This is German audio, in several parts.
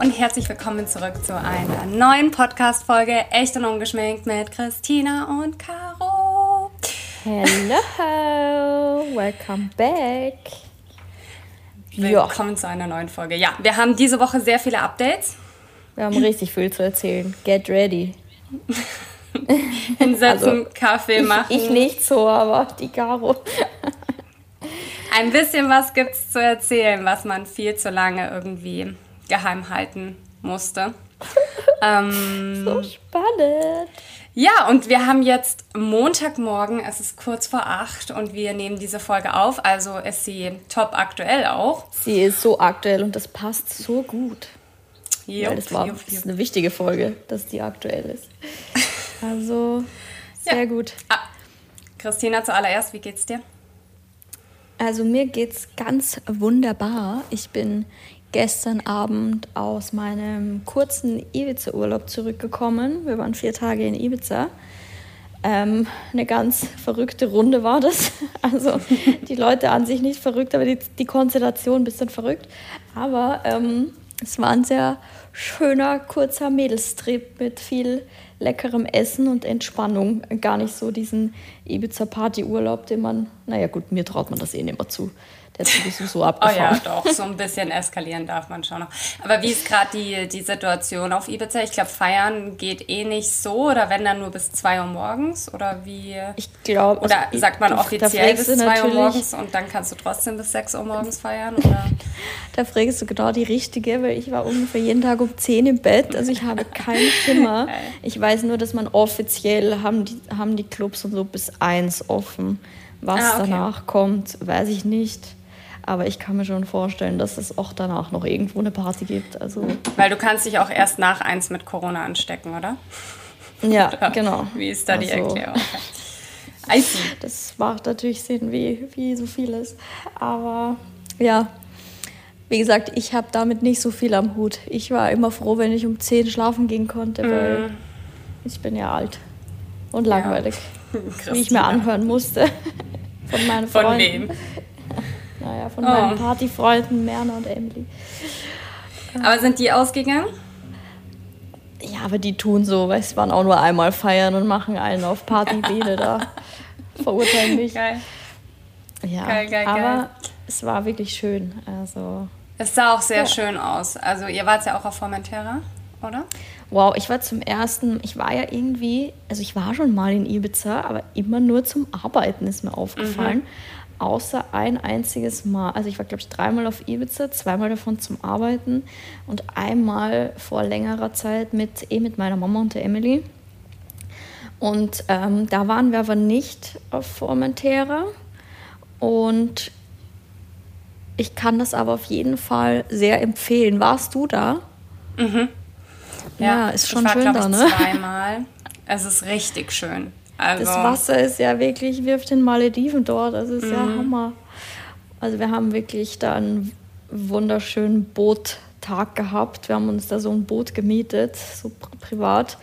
Und herzlich willkommen zurück zu einer neuen Podcast-Folge Echt und Ungeschminkt mit Christina und Caro. Hello, welcome back. Willkommen ja. zu einer neuen Folge. Ja, wir haben diese Woche sehr viele Updates. Wir haben richtig viel zu erzählen. Get ready. Hinsetzen, also, Kaffee machen. Ich, ich nicht so, aber die Caro. Ein bisschen was gibt es zu erzählen, was man viel zu lange irgendwie geheim halten musste. ähm, so spannend. Ja, und wir haben jetzt Montagmorgen, es ist kurz vor acht und wir nehmen diese Folge auf, also ist sie top aktuell auch. Sie ist so aktuell und das passt so gut. Jupp, das, war, jupp, jupp. eine wichtige Folge, dass die aktuell ist. Also, sehr ja. gut. Ah, Christina, zuallererst, wie geht's dir? Also mir geht's ganz wunderbar. Ich bin gestern Abend aus meinem kurzen Ibiza-Urlaub zurückgekommen. Wir waren vier Tage in Ibiza. Ähm, eine ganz verrückte Runde war das. Also die Leute an sich nicht verrückt, aber die, die Konstellation ein bisschen verrückt. Aber ähm, es war ein sehr schöner, kurzer Mädelstrip mit viel leckerem Essen und Entspannung. Gar nicht so diesen Ibiza-Party-Urlaub, den man, naja gut, mir traut man das eh nicht mehr zu. Der ist sowieso so abgefahren. Oh ja, doch, so ein bisschen eskalieren darf man schon noch. Aber wie ist gerade die, die Situation auf Ibiza? Ich glaube, feiern geht eh nicht so oder wenn dann nur bis 2 Uhr morgens oder wie? Ich glaube. Oder also, sagt man offiziell bis 2 Uhr morgens und dann kannst du trotzdem bis 6 Uhr morgens feiern? Oder? da fragst du genau die Richtige, weil ich war ungefähr jeden Tag um 10 im Bett, also ich habe keinen Schimmer. Ich weiß nur, dass man offiziell haben die, haben die Clubs und so bis 1 offen. Was ah, okay. danach kommt, weiß ich nicht. Aber ich kann mir schon vorstellen, dass es auch danach noch irgendwo eine Party gibt. Also Weil du kannst dich auch erst nach eins mit Corona anstecken, oder? Ja, oder genau. Wie ist da also, die Erklärung? See. Das macht natürlich Sinn, wie, wie so vieles. Aber ja, wie gesagt, ich habe damit nicht so viel am Hut. Ich war immer froh, wenn ich um 10 schlafen gehen konnte, weil mm. ich bin ja alt und langweilig. Ja. Wie ich mir anhören musste von meinen Freunden. Von wem? Naja, von oh. meinen Partyfreunden Merna und Emily. Aber sind die ausgegangen? Ja, aber die tun so, weil sie waren auch nur einmal feiern und machen einen auf Partybede da. Verurteilen mich. Geil. Ja, geil, geil, aber geil. es war wirklich schön. Also, es sah auch sehr ja. schön aus. Also ihr wart ja auch auf Formentera, oder? Wow, ich war zum ersten, ich war ja irgendwie, also ich war schon mal in Ibiza, aber immer nur zum Arbeiten ist mir aufgefallen. Mhm außer ein einziges Mal. Also ich war, glaube ich, dreimal auf Ibiza, zweimal davon zum Arbeiten und einmal vor längerer Zeit mit, eh mit meiner Mama und der Emily. Und ähm, da waren wir aber nicht auf Formentera. Und ich kann das aber auf jeden Fall sehr empfehlen. Warst du da? Mhm. Ja, ja ist schon ich war, schön da, ne? Zweimal. Es ist richtig schön. Also. Das Wasser ist ja wirklich wie auf den Malediven dort. Das ist mhm. ja Hammer. Also wir haben wirklich da einen wunderschönen Boottag gehabt. Wir haben uns da so ein Boot gemietet, so privat.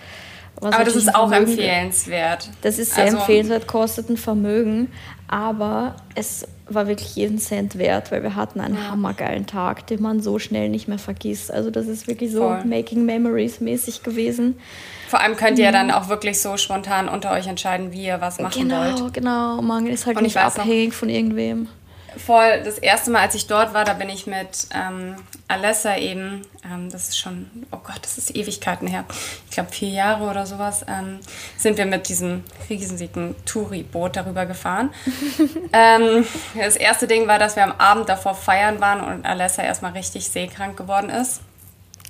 aber das ist auch Vermögen, empfehlenswert. Das ist sehr also, empfehlenswert, kostet ein Vermögen. Aber es war wirklich jeden Cent wert, weil wir hatten einen ja. hammergeilen Tag, den man so schnell nicht mehr vergisst. Also das ist wirklich so Voll. Making Memories mäßig gewesen. Vor allem könnt ihr dann auch wirklich so spontan unter euch entscheiden, wie ihr was machen genau, wollt. Genau, genau. Man ist halt nicht abhängig noch, von irgendwem voll das erste Mal, als ich dort war, da bin ich mit ähm, Alessa eben, ähm, das ist schon, oh Gott, das ist Ewigkeiten her, ich glaube vier Jahre oder sowas, ähm, sind wir mit diesem riesigen Touri-Boot darüber gefahren. Ähm, das erste Ding war, dass wir am Abend davor feiern waren und Alessa erstmal richtig seekrank geworden ist.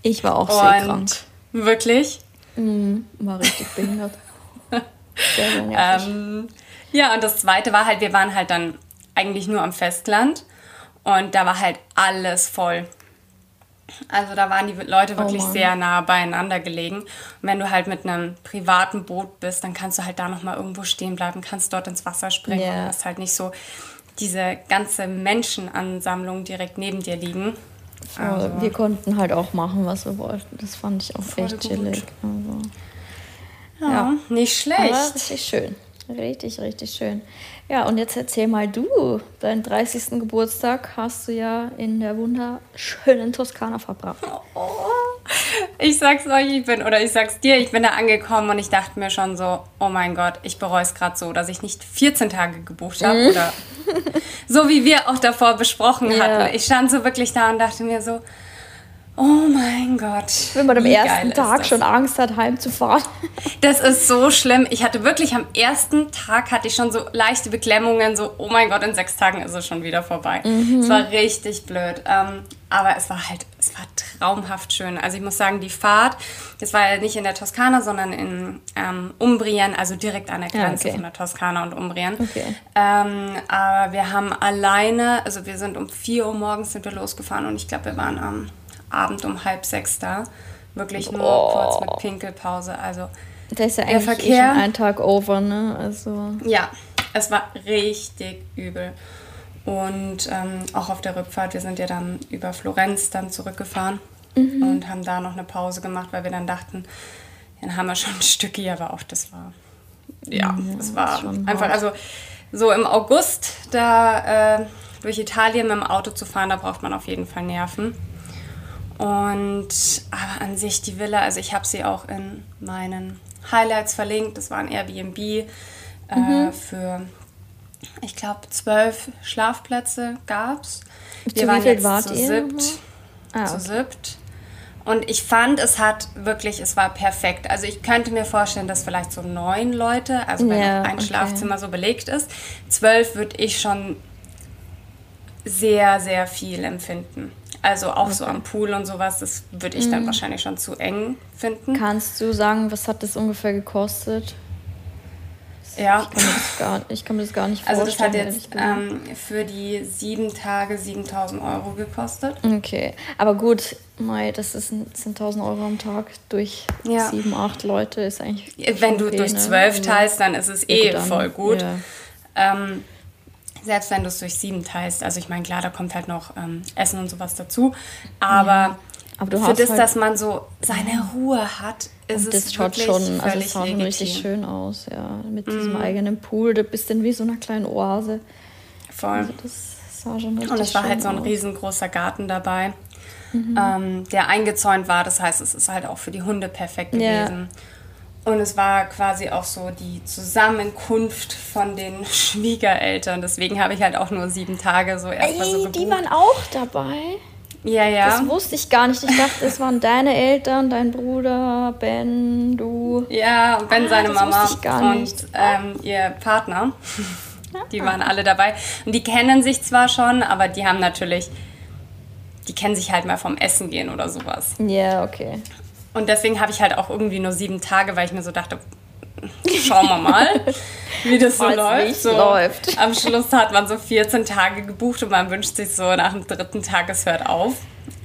Ich war auch und seekrank. Wirklich? Mhm, war richtig behindert. Sehr, sehr ähm, ja, und das zweite war halt, wir waren halt dann eigentlich nur am Festland und da war halt alles voll. Also da waren die Leute wirklich oh sehr nah beieinander gelegen. Und wenn du halt mit einem privaten Boot bist, dann kannst du halt da nochmal irgendwo stehen bleiben, kannst dort ins Wasser springen yeah. und hast halt nicht so diese ganze Menschenansammlung direkt neben dir liegen. Also, wir konnten halt auch machen, was wir wollten. Das fand ich auch echt chillig. Also, ja, ja, nicht schlecht. Aber richtig schön. Richtig, richtig schön. Ja, und jetzt erzähl mal du, deinen 30. Geburtstag hast du ja in der wunderschönen Toskana verbracht. Oh, ich sag's euch, ich bin, oder ich sag's dir, ich bin da angekommen und ich dachte mir schon so, oh mein Gott, ich bereue es gerade so, dass ich nicht 14 Tage gebucht habe mhm. oder so wie wir auch davor besprochen ja. hatten. Ich stand so wirklich da und dachte mir so, Oh mein Gott. Wenn man am ersten Tag schon Angst hat, heimzufahren. Das ist so schlimm. Ich hatte wirklich am ersten Tag hatte ich schon so leichte Beklemmungen, so, oh mein Gott, in sechs Tagen ist es schon wieder vorbei. Mhm. Es war richtig blöd. Ähm, aber es war halt, es war traumhaft schön. Also ich muss sagen, die Fahrt, das war ja nicht in der Toskana, sondern in ähm, Umbrien, also direkt an der Grenze ja, okay. von der Toskana und Umbrien. Okay. Ähm, aber wir haben alleine, also wir sind um 4 Uhr morgens sind wir losgefahren und ich glaube, wir waren am Abend um halb sechs da. Wirklich nur oh. kurz mit Pinkelpause. Also das ist ja der Verkehr, ein Tag over, ne? Also. Ja, es war richtig übel. Und ähm, auch auf der Rückfahrt, wir sind ja dann über Florenz dann zurückgefahren mhm. und haben da noch eine Pause gemacht, weil wir dann dachten, dann haben wir schon ein Stück hier, aber auch das war, ja, ja das war einfach, hart. also so im August da äh, durch Italien mit dem Auto zu fahren, da braucht man auf jeden Fall Nerven. Und aber an sich die Villa, also ich habe sie auch in meinen Highlights verlinkt. Das war ein Airbnb äh, mhm. für, ich glaube, zwölf Schlafplätze gab es. Wir zu waren jetzt wart zu siebt. Ah, zu siebt. Und ich fand, es hat wirklich, es war perfekt. Also ich könnte mir vorstellen, dass vielleicht so neun Leute, also wenn ja, ein okay. Schlafzimmer so belegt ist, zwölf würde ich schon sehr, sehr viel empfinden. Also auch okay. so am Pool und sowas, das würde ich dann mhm. wahrscheinlich schon zu eng finden. Kannst du sagen, was hat das ungefähr gekostet? Ja. Ich kann das gar, ich kann mir das gar nicht vorstellen. Also das hat jetzt ähm, für die sieben Tage 7000 Euro gekostet. Okay, aber gut, Mai, das ist, sind 1000 Euro am Tag durch ja. sieben, acht Leute ist eigentlich Wenn du okay, durch ne? zwölf ne? teilst, dann ist es eh voll gut. Ja. Ähm, selbst wenn du es durch sieben teilst. Also ich meine, klar, da kommt halt noch ähm, Essen und sowas dazu. Aber, ja. aber für das, halt dass man so seine Ruhe hat, ist das es schaut schon, also es sah schon richtig schön aus, ja. Mit diesem mhm. eigenen Pool, du bist dann wie so einer kleinen Oase. Voll. Also das sah schon richtig Und es war halt so ein aus. riesengroßer Garten dabei. Mhm. Ähm, der eingezäunt war. Das heißt, es ist halt auch für die Hunde perfekt gewesen. Ja. Und es war quasi auch so die Zusammenkunft von den Schwiegereltern. Deswegen habe ich halt auch nur sieben Tage so erstmal so gebucht. Die waren auch dabei? Ja, ja. Das wusste ich gar nicht. Ich dachte, es waren deine Eltern, dein Bruder, Ben, du. Ja, und Ben, ah, seine Mama und ähm, ihr Partner. Die waren alle dabei. Und die kennen sich zwar schon, aber die haben natürlich, die kennen sich halt mal vom Essen gehen oder sowas. Ja, okay. Und deswegen habe ich halt auch irgendwie nur sieben Tage, weil ich mir so dachte, schauen wir mal, wie das so läuft. So, läuft. Am Schluss hat man so 14 Tage gebucht und man wünscht sich so nach dem dritten Tag, es hört auf.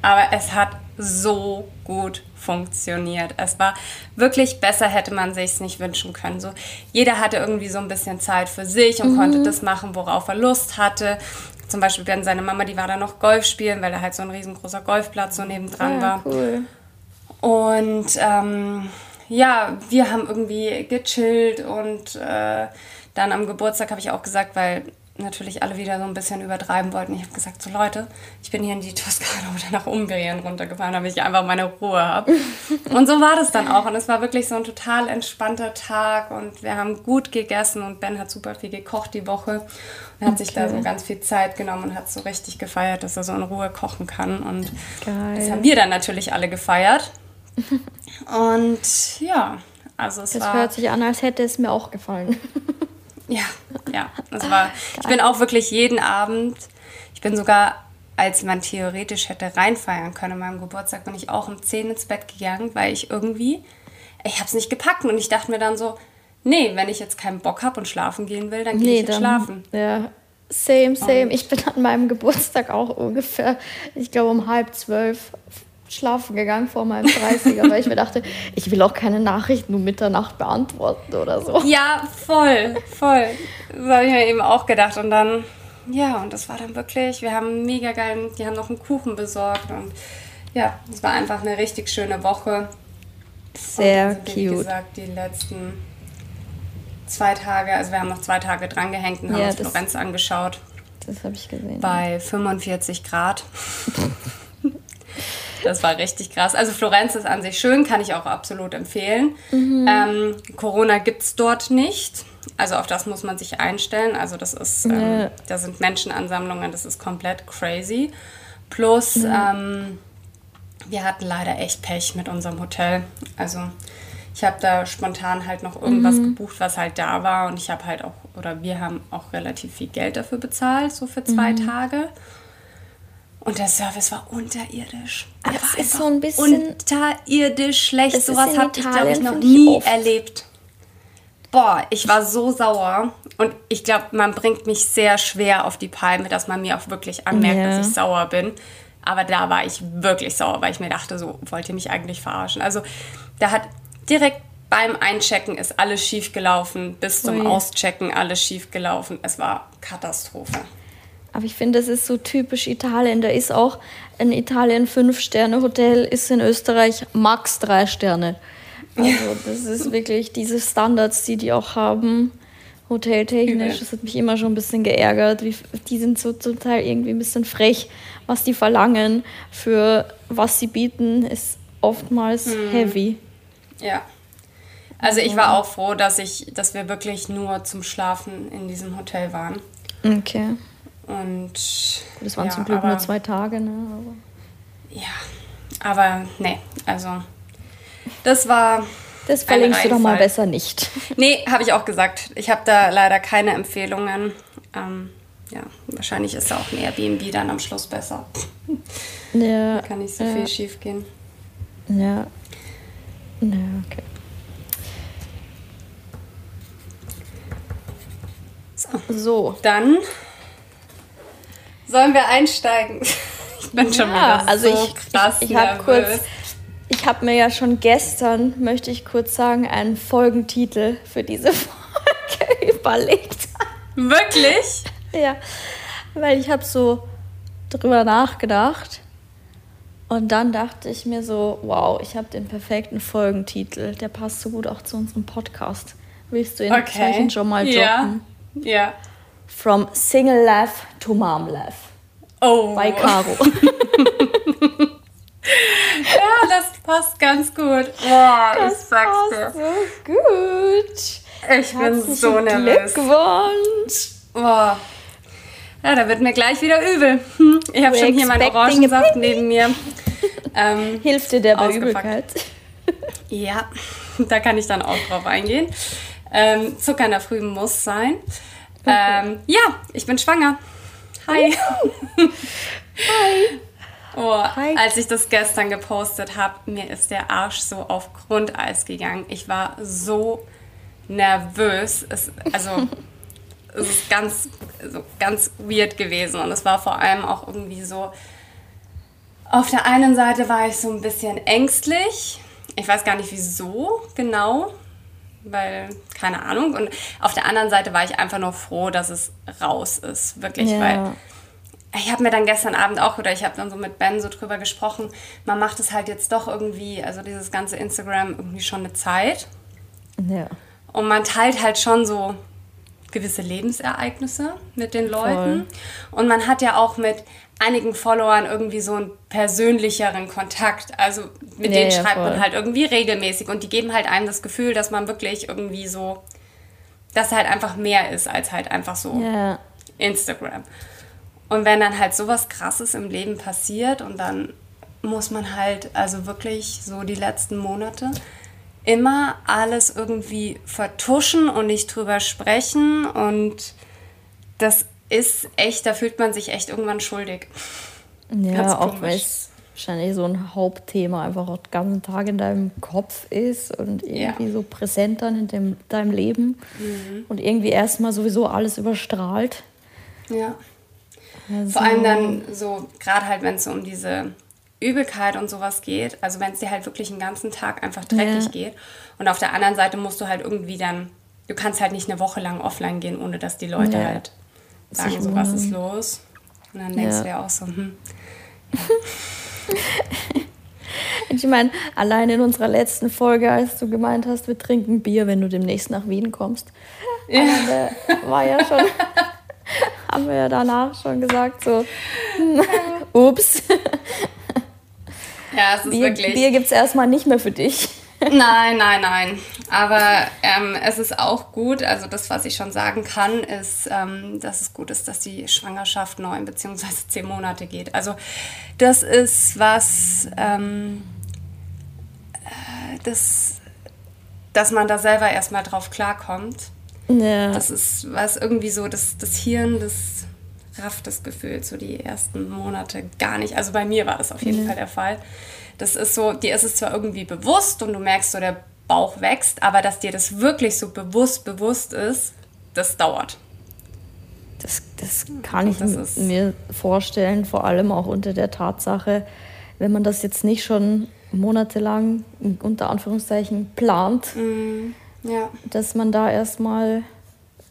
Aber es hat so gut funktioniert. Es war wirklich besser, hätte man sich es nicht wünschen können. So, jeder hatte irgendwie so ein bisschen Zeit für sich und mhm. konnte das machen, worauf er Lust hatte. Zum Beispiel Ben, seine Mama, die war da noch Golf spielen, weil da halt so ein riesengroßer Golfplatz so nebendran ja, war. Cool. Und ähm, ja, wir haben irgendwie gechillt und äh, dann am Geburtstag habe ich auch gesagt, weil natürlich alle wieder so ein bisschen übertreiben wollten. Ich habe gesagt, so Leute, ich bin hier in die Toskana oder nach Umbrien runtergefahren, damit ich einfach meine Ruhe habe. und so war das dann auch. Und es war wirklich so ein total entspannter Tag und wir haben gut gegessen und Ben hat super viel gekocht die Woche und hat okay. sich da so ganz viel Zeit genommen und hat so richtig gefeiert, dass er so in Ruhe kochen kann. Und Geil. das haben wir dann natürlich alle gefeiert. Und ja, also es das war. Das hört sich an, als hätte es mir auch gefallen. ja, ja. Es war, ich bin auch wirklich jeden Abend, ich bin sogar, als man theoretisch hätte reinfeiern können an meinem Geburtstag, bin ich auch um 10 ins Bett gegangen, weil ich irgendwie, ich habe es nicht gepackt und ich dachte mir dann so, nee, wenn ich jetzt keinen Bock habe und schlafen gehen will, dann gehe nee, ich jetzt dann, schlafen. Ja, same, same. Und ich bin an meinem Geburtstag auch ungefähr, ich glaube um halb zwölf schlafen gegangen vor meinem 30er, weil ich mir dachte, ich will auch keine Nachrichten um Mitternacht beantworten oder so. Ja, voll, voll. Das habe ich mir eben auch gedacht. Und dann, ja, und das war dann wirklich, wir haben mega geil, die haben noch einen Kuchen besorgt und ja, es war einfach eine richtig schöne Woche. Sehr und cute. Wie gesagt, die letzten zwei Tage, also wir haben noch zwei Tage drangehängt und haben Ja, uns das- Florenz angeschaut. Das habe ich gesehen. bei 45 Grad. Das war richtig krass. Also Florenz ist an sich schön, kann ich auch absolut empfehlen. Ähm, Corona gibt es dort nicht. Also auf das muss man sich einstellen. Also das ist, ähm, Ja. da sind Menschenansammlungen, das ist komplett crazy. Plus, ähm, wir hatten leider echt Pech mit unserem Hotel. Also ich habe da spontan halt noch irgendwas gebucht, was halt da war. Und ich habe halt auch, oder wir haben auch relativ viel Geld dafür bezahlt, so für zwei Tage. Und der Service war unterirdisch. Das war ist so ein bisschen- unterirdisch schlecht. Sowas habe ich, glaube ich, noch nie oft. erlebt. Boah, ich war so sauer. Und ich glaube, man bringt mich sehr schwer auf die Palme, dass man mir auch wirklich anmerkt, Ja. dass ich sauer bin. Aber da war ich wirklich sauer, weil ich mir dachte, so wollt ihr mich eigentlich verarschen. Also da hat direkt beim Einchecken ist alles schief gelaufen, bis zum Ui. Auschecken alles schief gelaufen. Es war Katastrophe. Aber ich finde, das ist so typisch Italien. Da ist auch ein Italien Fünf-Sterne-Hotel, ist in Österreich max drei Sterne. Also das ist wirklich diese Standards, die die auch haben, hoteltechnisch. Das hat mich immer schon ein bisschen geärgert. Wie, die sind so zum Teil irgendwie ein bisschen frech, was die verlangen für was sie bieten, ist oftmals Hm. heavy. Ja. Also ich war auch froh, dass ich, dass wir wirklich nur zum Schlafen in diesem Hotel waren. Okay. Und Das waren ja, zum Glück aber, nur zwei Tage, ne? Aber Ja, aber nee, also das war. das verlinkst du doch mal besser nicht. Nee, habe ich auch gesagt. Ich habe da leider keine Empfehlungen. Ähm, ja, wahrscheinlich ist da auch ein Airbnb dann am Schluss besser. Ja, Kann nicht so ja. viel schief gehen. Ja. Ja, okay. So, So. dann sollen wir einsteigen. Ich bin schon wieder also so ich, krass ich, ich habe kurz, ich habe mir ja schon gestern, möchte ich kurz sagen, einen Folgentitel für diese Folge überlegt. Wirklich? Ja, weil ich habe so drüber nachgedacht und dann dachte ich mir so, wow, ich habe den perfekten Folgentitel, der passt so gut auch zu unserem Podcast. Willst du ihn Okay. Zeichen schon mal droppen? Ja. Ja. From Single Life to Mom Life Oh. bei Caro. Ja, das passt ganz gut. Boah, ich sag's dir. so gut. Ich bin so nervös. Glückwunsch. Boah. Ja, da wird mir gleich wieder übel. Hm, Ich habe schon hier meinen Orangensaft neben mir. Ähm, Hilft dir der bei. Übelkeit? ja, da kann ich dann auch drauf eingehen. Ähm, Zucker in der Früh muss sein. Ähm, ja, ich bin schwanger. Hi. Oh, Hi. als ich das gestern gepostet habe, mir ist der Arsch so auf Grundeis gegangen. Ich war so nervös. Es, also, es ist ganz, so ganz weird gewesen. Und es war vor allem auch irgendwie so. Auf der einen Seite war ich so ein bisschen ängstlich. Ich weiß gar nicht wieso genau, weil keine Ahnung. Und auf der anderen Seite war ich einfach nur froh, dass es raus ist. Wirklich, Ja. weil ich habe mir dann gestern Abend auch, oder ich habe dann so mit Ben so drüber gesprochen, man macht es halt jetzt doch irgendwie, also dieses ganze Instagram irgendwie schon eine Zeit. Ja. Und man teilt halt schon so gewisse Lebensereignisse mit den Leuten. Und man hat ja auch mit einigen Followern irgendwie so einen persönlicheren Kontakt. Also mit Ja, denen ja, schreibt voll. man halt irgendwie regelmäßig. Und die geben halt einem das Gefühl, dass man wirklich irgendwie so, dass halt einfach mehr ist als halt einfach so Ja. Instagram. Und wenn dann halt sowas Krasses im Leben passiert und dann muss man halt, also wirklich so die letzten Monate, immer alles irgendwie vertuschen und nicht drüber sprechen. Und das ist echt, da fühlt man sich echt irgendwann schuldig. Ja, auch weil es wahrscheinlich so ein Hauptthema einfach auch den ganzen Tag in deinem Kopf ist und irgendwie Ja. so präsent dann in dem, deinem Leben Mhm. und irgendwie erstmal sowieso alles überstrahlt. Ja. Also, Vor allem dann so, gerade halt, wenn es so um diese Übelkeit und sowas geht, also wenn es dir halt wirklich den ganzen Tag einfach dreckig Ja. geht. Und auf der anderen Seite musst du halt irgendwie dann, du kannst halt nicht eine Woche lang offline gehen, ohne dass die Leute Ja. halt sagen, Sich so was ist los. Und dann denkst Ja. du dir auch so, hm, Ich meine, allein in unserer letzten Folge, als du gemeint hast, wir trinken Bier, wenn du demnächst nach Wien kommst, ja. war ja schon, haben wir ja danach schon gesagt, so, ups. Ja, es ist Bier, wirklich. Bier gibt es erstmal nicht mehr für dich. Nein, nein, nein. Aber ähm, es ist auch gut, also das, was ich schon sagen kann, ist, ähm, dass es gut ist, dass die Schwangerschaft neun bzw. zehn Monate geht. Also das ist was, ähm, äh, das, dass man da selber erstmal drauf klarkommt. Ja. Das ist was irgendwie so, das, das Hirn, das rafft das Gefühl so die ersten Monate gar nicht. Also bei mir war das auf jeden mhm. Fall der Fall. Das ist so, dir ist es zwar irgendwie bewusst und du merkst so, der Bauch wächst, aber dass dir das wirklich so bewusst, bewusst ist, das dauert. Das, das kann ich das mir vorstellen, vor allem auch unter der Tatsache, wenn man das jetzt nicht schon monatelang unter Anführungszeichen plant, mm, ja. dass man da erstmal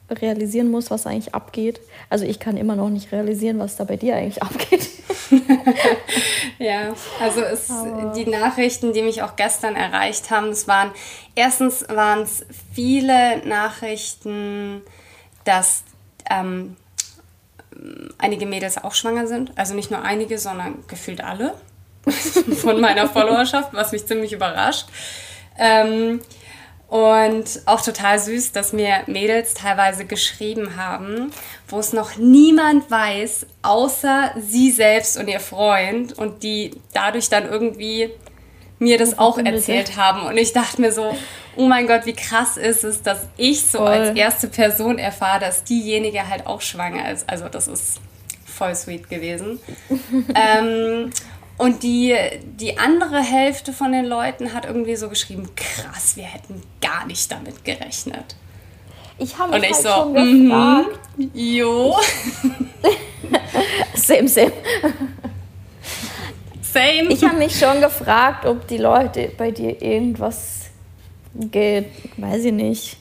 realisieren muss, was eigentlich abgeht. Also ich kann immer noch nicht realisieren, was da bei dir eigentlich abgeht. ja, also es, die Nachrichten, die mich auch gestern erreicht haben, es waren erstens waren es viele Nachrichten, dass ähm, einige Mädels auch schwanger sind. Also nicht nur einige, sondern gefühlt alle von meiner Followerschaft, was mich ziemlich überrascht. Ähm, und auch total süß, dass mir Mädels teilweise geschrieben haben, wo es noch niemand weiß, außer sie selbst und ihr Freund und die dadurch dann irgendwie mir das auch erzählt haben. Und ich dachte mir so, oh mein Gott, wie krass ist es, dass ich so voll. als erste Person erfahre, dass diejenige halt auch schwanger ist. Also das ist voll sweet gewesen. ähm, und die, die andere Hälfte von den Leuten hat irgendwie so geschrieben, krass, wir hätten gar nicht damit gerechnet. Ich habe mich halt so, schon gefragt. Mm, jo. same, same. Same. Ich habe mich schon gefragt, ob die Leute bei dir irgendwas, ge weiß ich nicht,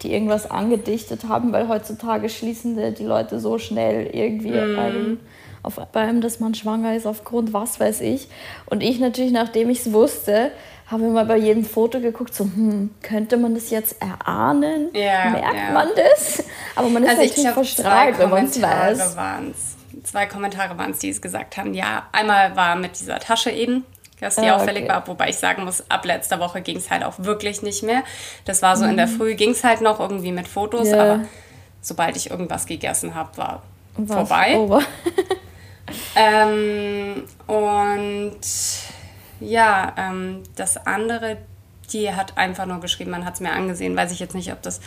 die irgendwas angedichtet haben, weil heutzutage schließen die Leute so schnell irgendwie mm auf einem, dass man schwanger ist aufgrund was weiß ich. Und ich natürlich, nachdem ich es wusste, habe mal bei jedem Foto geguckt, so, hm, könnte man das jetzt erahnen? Ja, Merkt ja. man das? Aber man ist also natürlich verstrahlt, wenn man es weiß. Waren's. Zwei Kommentare waren es, die es gesagt haben. Ja, einmal war mit dieser Tasche eben, dass die ah, auffällig okay. war, wobei ich sagen muss, ab letzter Woche ging es halt auch wirklich nicht mehr. Das war so mhm. in der mhm. Früh, ging es halt noch irgendwie mit Fotos, yeah. aber sobald ich irgendwas gegessen habe, war War's vorbei. Ähm, und ja, ähm, das andere, die hat einfach nur geschrieben, man hat es mir angesehen. Weiß ich jetzt nicht, ob das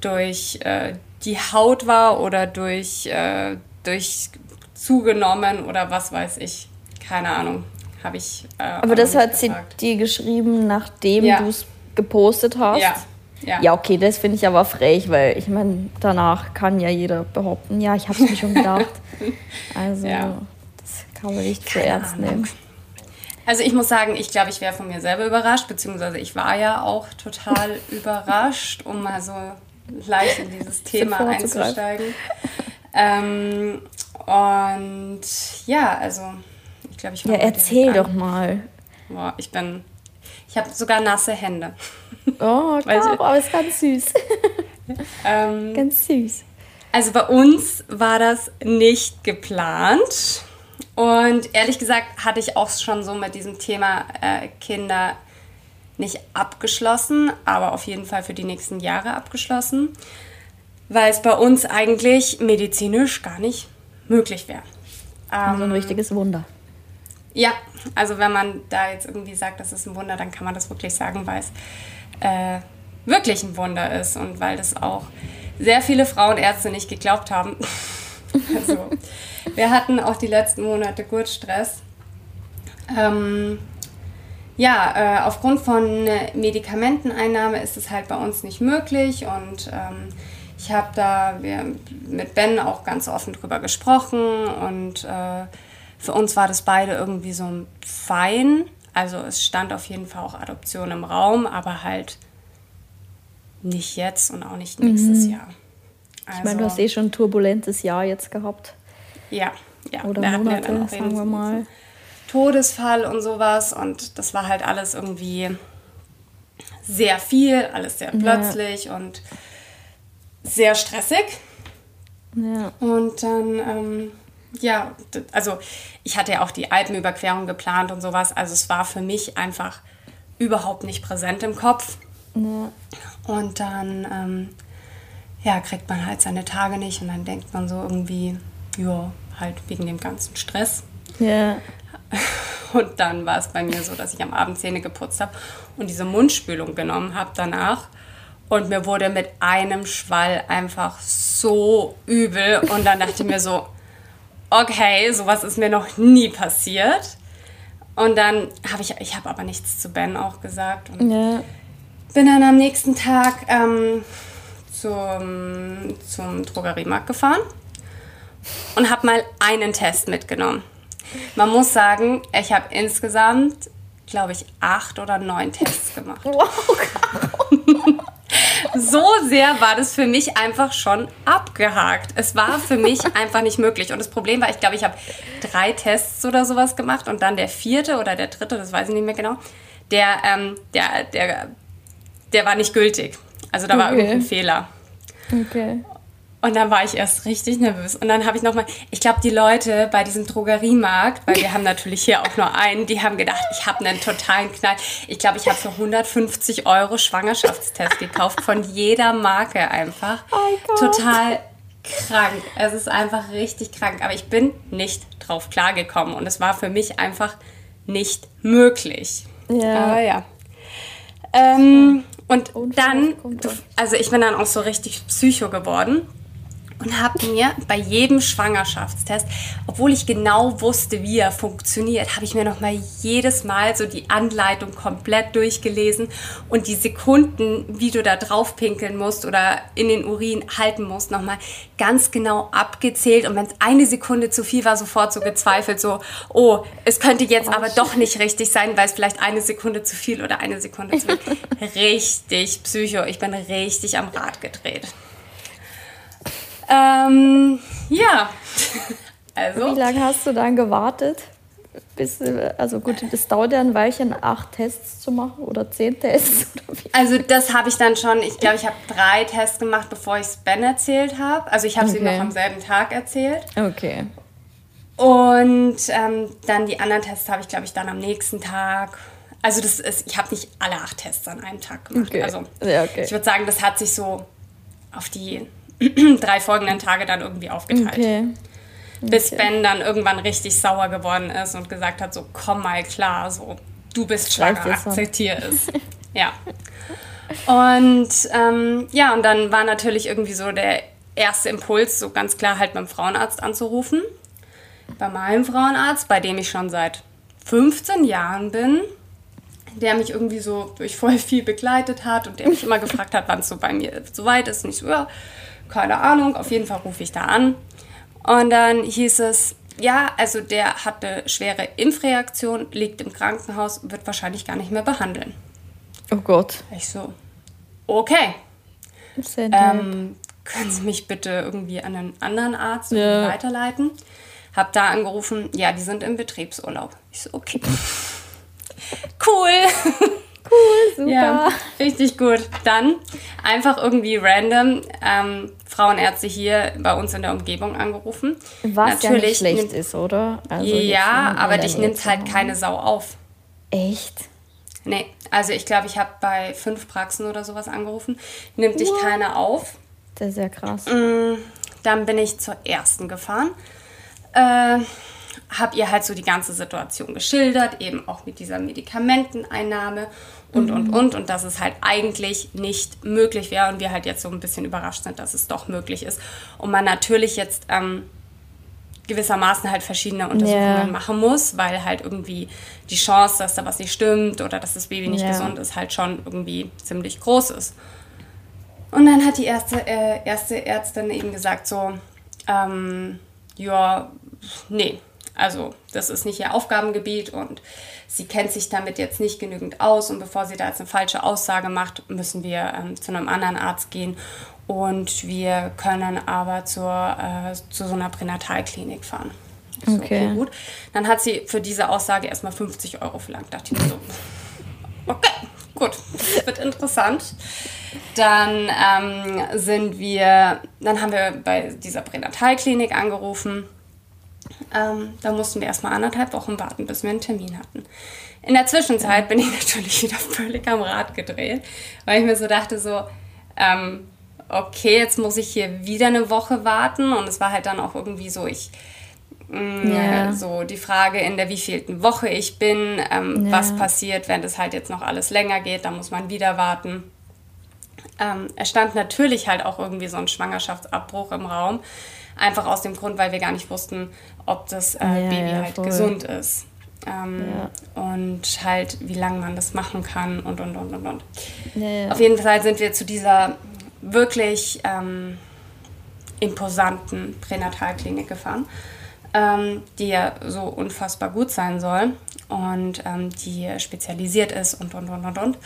durch äh, die Haut war oder durch, äh, durch zugenommen oder was weiß ich. Keine Ahnung. Habe ich. Äh, Aber das hat sie dir geschrieben, nachdem ja. du es gepostet hast? Ja. Ja. ja, okay, das finde ich aber frech, weil ich meine, danach kann ja jeder behaupten, ja, ich habe es mir schon gedacht. Also, ja. das kann man nicht für ernst nehmen. Also ich muss sagen, ich glaube, ich wäre von mir selber überrascht, beziehungsweise ich war ja auch total überrascht, um mal so leicht in dieses Thema einzusteigen. Ähm, und ja, also ich glaube, ich war. Ja, erzähl doch mal. Boah, ich bin. Ich habe sogar nasse Hände. Oh, klar, aber ist ganz süß. ähm, ganz süß. Also bei uns war das nicht geplant. Und ehrlich gesagt hatte ich auch schon so mit diesem Thema äh, Kinder nicht abgeschlossen, aber auf jeden Fall für die nächsten Jahre abgeschlossen, weil es bei uns eigentlich medizinisch gar nicht möglich wäre. Also ein ähm, richtiges Wunder. Ja, also wenn man da jetzt irgendwie sagt, das ist ein Wunder, dann kann man das wirklich sagen, weil es äh, wirklich ein Wunder ist und weil das auch sehr viele Frauenärzte nicht geglaubt haben. also, wir hatten auch die letzten Monate Gurtstress. Ähm, ja, äh, aufgrund von Medikamenteneinnahme ist es halt bei uns nicht möglich und ähm, ich habe da wir, mit Ben auch ganz offen drüber gesprochen und äh, für uns war das beide irgendwie so fein. Also es stand auf jeden Fall auch Adoption im Raum, aber halt nicht jetzt und auch nicht nächstes mhm. Jahr. Also, ich meine, du hast eh schon ein turbulentes Jahr jetzt gehabt. Ja, ja. Oder Monate, ja sagen wir mal. Todesfall und sowas. Und das war halt alles irgendwie sehr viel, alles sehr plötzlich ja. und sehr stressig. Ja. Und dann, ähm, ja, also ich hatte ja auch die Alpenüberquerung geplant und sowas. Also es war für mich einfach überhaupt nicht präsent im Kopf. Ja. Und dann, ähm, ja, kriegt man halt seine Tage nicht und dann denkt man so irgendwie, ja, halt wegen dem ganzen Stress. Ja. Und dann war es bei mir so, dass ich am Abend Zähne geputzt habe und diese Mundspülung genommen habe danach. Und mir wurde mit einem Schwall einfach so übel. Und dann dachte ich mir so, okay, sowas ist mir noch nie passiert. Und dann habe ich, ich habe aber nichts zu Ben auch gesagt. Und ja. bin dann am nächsten Tag ähm, zum, zum Drogeriemarkt gefahren und habe mal einen Test mitgenommen. Man muss sagen, ich habe insgesamt, glaube ich, acht oder neun Tests gemacht. Wow. So sehr war das für mich einfach schon abgehakt. Es war für mich einfach nicht möglich. Und das Problem war, ich glaube, ich habe drei Tests oder sowas gemacht und dann der vierte oder der dritte, das weiß ich nicht mehr genau, der, ähm, der, der, der war nicht gültig. Also da okay. war irgendein Fehler. Okay. Und dann war ich erst richtig nervös. Und dann habe ich nochmal, ich glaube, die Leute bei diesem Drogeriemarkt, weil wir haben natürlich hier auch nur einen, die haben gedacht, ich habe einen totalen Knall. Ich glaube, ich habe für 150 Euro Schwangerschaftstest gekauft, von jeder Marke einfach. Oh Total krank. Es ist einfach richtig krank. Aber ich bin nicht drauf klargekommen. Und es war für mich einfach nicht möglich. Ja. Aber ja. Ähm, und dann, also ich bin dann auch so richtig psycho geworden und habe mir bei jedem Schwangerschaftstest, obwohl ich genau wusste, wie er funktioniert, habe ich mir noch mal jedes Mal so die Anleitung komplett durchgelesen und die Sekunden, wie du da drauf pinkeln musst oder in den Urin halten musst, noch mal ganz genau abgezählt und wenn es eine Sekunde zu viel war, sofort so gezweifelt, so oh, es könnte jetzt aber doch nicht richtig sein, weil es vielleicht eine Sekunde zu viel oder eine Sekunde zu viel. richtig Psycho, ich bin richtig am Rad gedreht. Ähm, ja. Also. Wie lange hast du dann gewartet? Bis, also gut, das dauert ja ein Weilchen, acht Tests zu machen oder zehn Tests. also das habe ich dann schon, ich glaube, ich habe drei Tests gemacht, bevor ich es Ben erzählt habe. Also ich habe okay. sie noch am selben Tag erzählt. Okay. Und ähm, dann die anderen Tests habe ich, glaube ich, dann am nächsten Tag. Also das ist, ich habe nicht alle acht Tests an einem Tag gemacht. Okay. Also ja, okay. ich würde sagen, das hat sich so auf die drei folgenden Tage dann irgendwie aufgeteilt. Okay. Okay. Bis Ben dann irgendwann richtig sauer geworden ist und gesagt hat, so komm mal klar, so du bist schwanger, akzeptiere es. ja. Und ähm, ja, und dann war natürlich irgendwie so der erste Impuls, so ganz klar halt beim Frauenarzt anzurufen. Bei meinem Frauenarzt, bei dem ich schon seit 15 Jahren bin, der mich irgendwie so durch voll viel begleitet hat und der mich immer gefragt hat, wann es so bei mir so weit ist. Und ich so, ja, keine Ahnung, auf jeden Fall rufe ich da an. Und dann hieß es, ja, also der hat eine schwere Impfreaktion, liegt im Krankenhaus, wird wahrscheinlich gar nicht mehr behandeln. Oh Gott. Ich so, okay. Ähm, können Sie mich bitte irgendwie an einen anderen Arzt ja. weiterleiten? Hab da angerufen, ja, die sind im Betriebsurlaub. Ich so, okay. cool. Cool, super. Ja, richtig gut. Dann einfach irgendwie random ähm, Frauenärzte hier bei uns in der Umgebung angerufen. Was Natürlich ja nicht schlecht ist, oder? Also ja, aber dich nimmt halt keine Sau auf. Echt? Nee, also ich glaube, ich habe bei fünf Praxen oder sowas angerufen. Nimmt dich keiner auf. Das ist ja krass. Mm, dann bin ich zur ersten gefahren. Äh, habe ihr halt so die ganze Situation geschildert, eben auch mit dieser Medikamenteneinnahme und, mhm. und, und. Und dass es halt eigentlich nicht möglich wäre und wir halt jetzt so ein bisschen überrascht sind, dass es doch möglich ist. Und man natürlich jetzt ähm, gewissermaßen halt verschiedene Untersuchungen yeah. machen muss, weil halt irgendwie die Chance, dass da was nicht stimmt oder dass das Baby nicht yeah. gesund ist, halt schon irgendwie ziemlich groß ist. Und dann hat die erste, äh, erste Ärztin eben gesagt so, ähm, ja, nee, also das ist nicht ihr Aufgabengebiet und sie kennt sich damit jetzt nicht genügend aus und bevor sie da jetzt eine falsche Aussage macht, müssen wir ähm, zu einem anderen Arzt gehen und wir können aber zur, äh, zu so einer Pränatalklinik fahren. Okay. okay, gut. Dann hat sie für diese Aussage erstmal 50 Euro verlangt. Dachte ich mir so, okay, gut, das wird interessant. Dann ähm, sind wir, dann haben wir bei dieser Pränatalklinik angerufen. Ähm, da mussten wir erstmal anderthalb Wochen warten, bis wir einen Termin hatten. In der Zwischenzeit bin ich natürlich wieder völlig am Rad gedreht, weil ich mir so dachte, so, ähm, okay, jetzt muss ich hier wieder eine Woche warten. Und es war halt dann auch irgendwie so, ich, mh, mm, ja. so die Frage, in der wievielten Woche ich bin, ähm, ja. was passiert, wenn das halt jetzt noch alles länger geht, dann muss man wieder warten. Ähm, es stand natürlich halt auch irgendwie so ein Schwangerschaftsabbruch im Raum. Einfach aus dem Grund, weil wir gar nicht wussten, ob das äh, ja, Baby halt voll. gesund ist. Ähm, ja. Und halt, wie lange man das machen kann und und und und und. Ja, ja. Auf jeden Fall sind wir zu dieser wirklich ähm, imposanten Pränatalklinik gefahren, ähm, die ja so unfassbar gut sein soll und ähm, die spezialisiert ist und und und und und.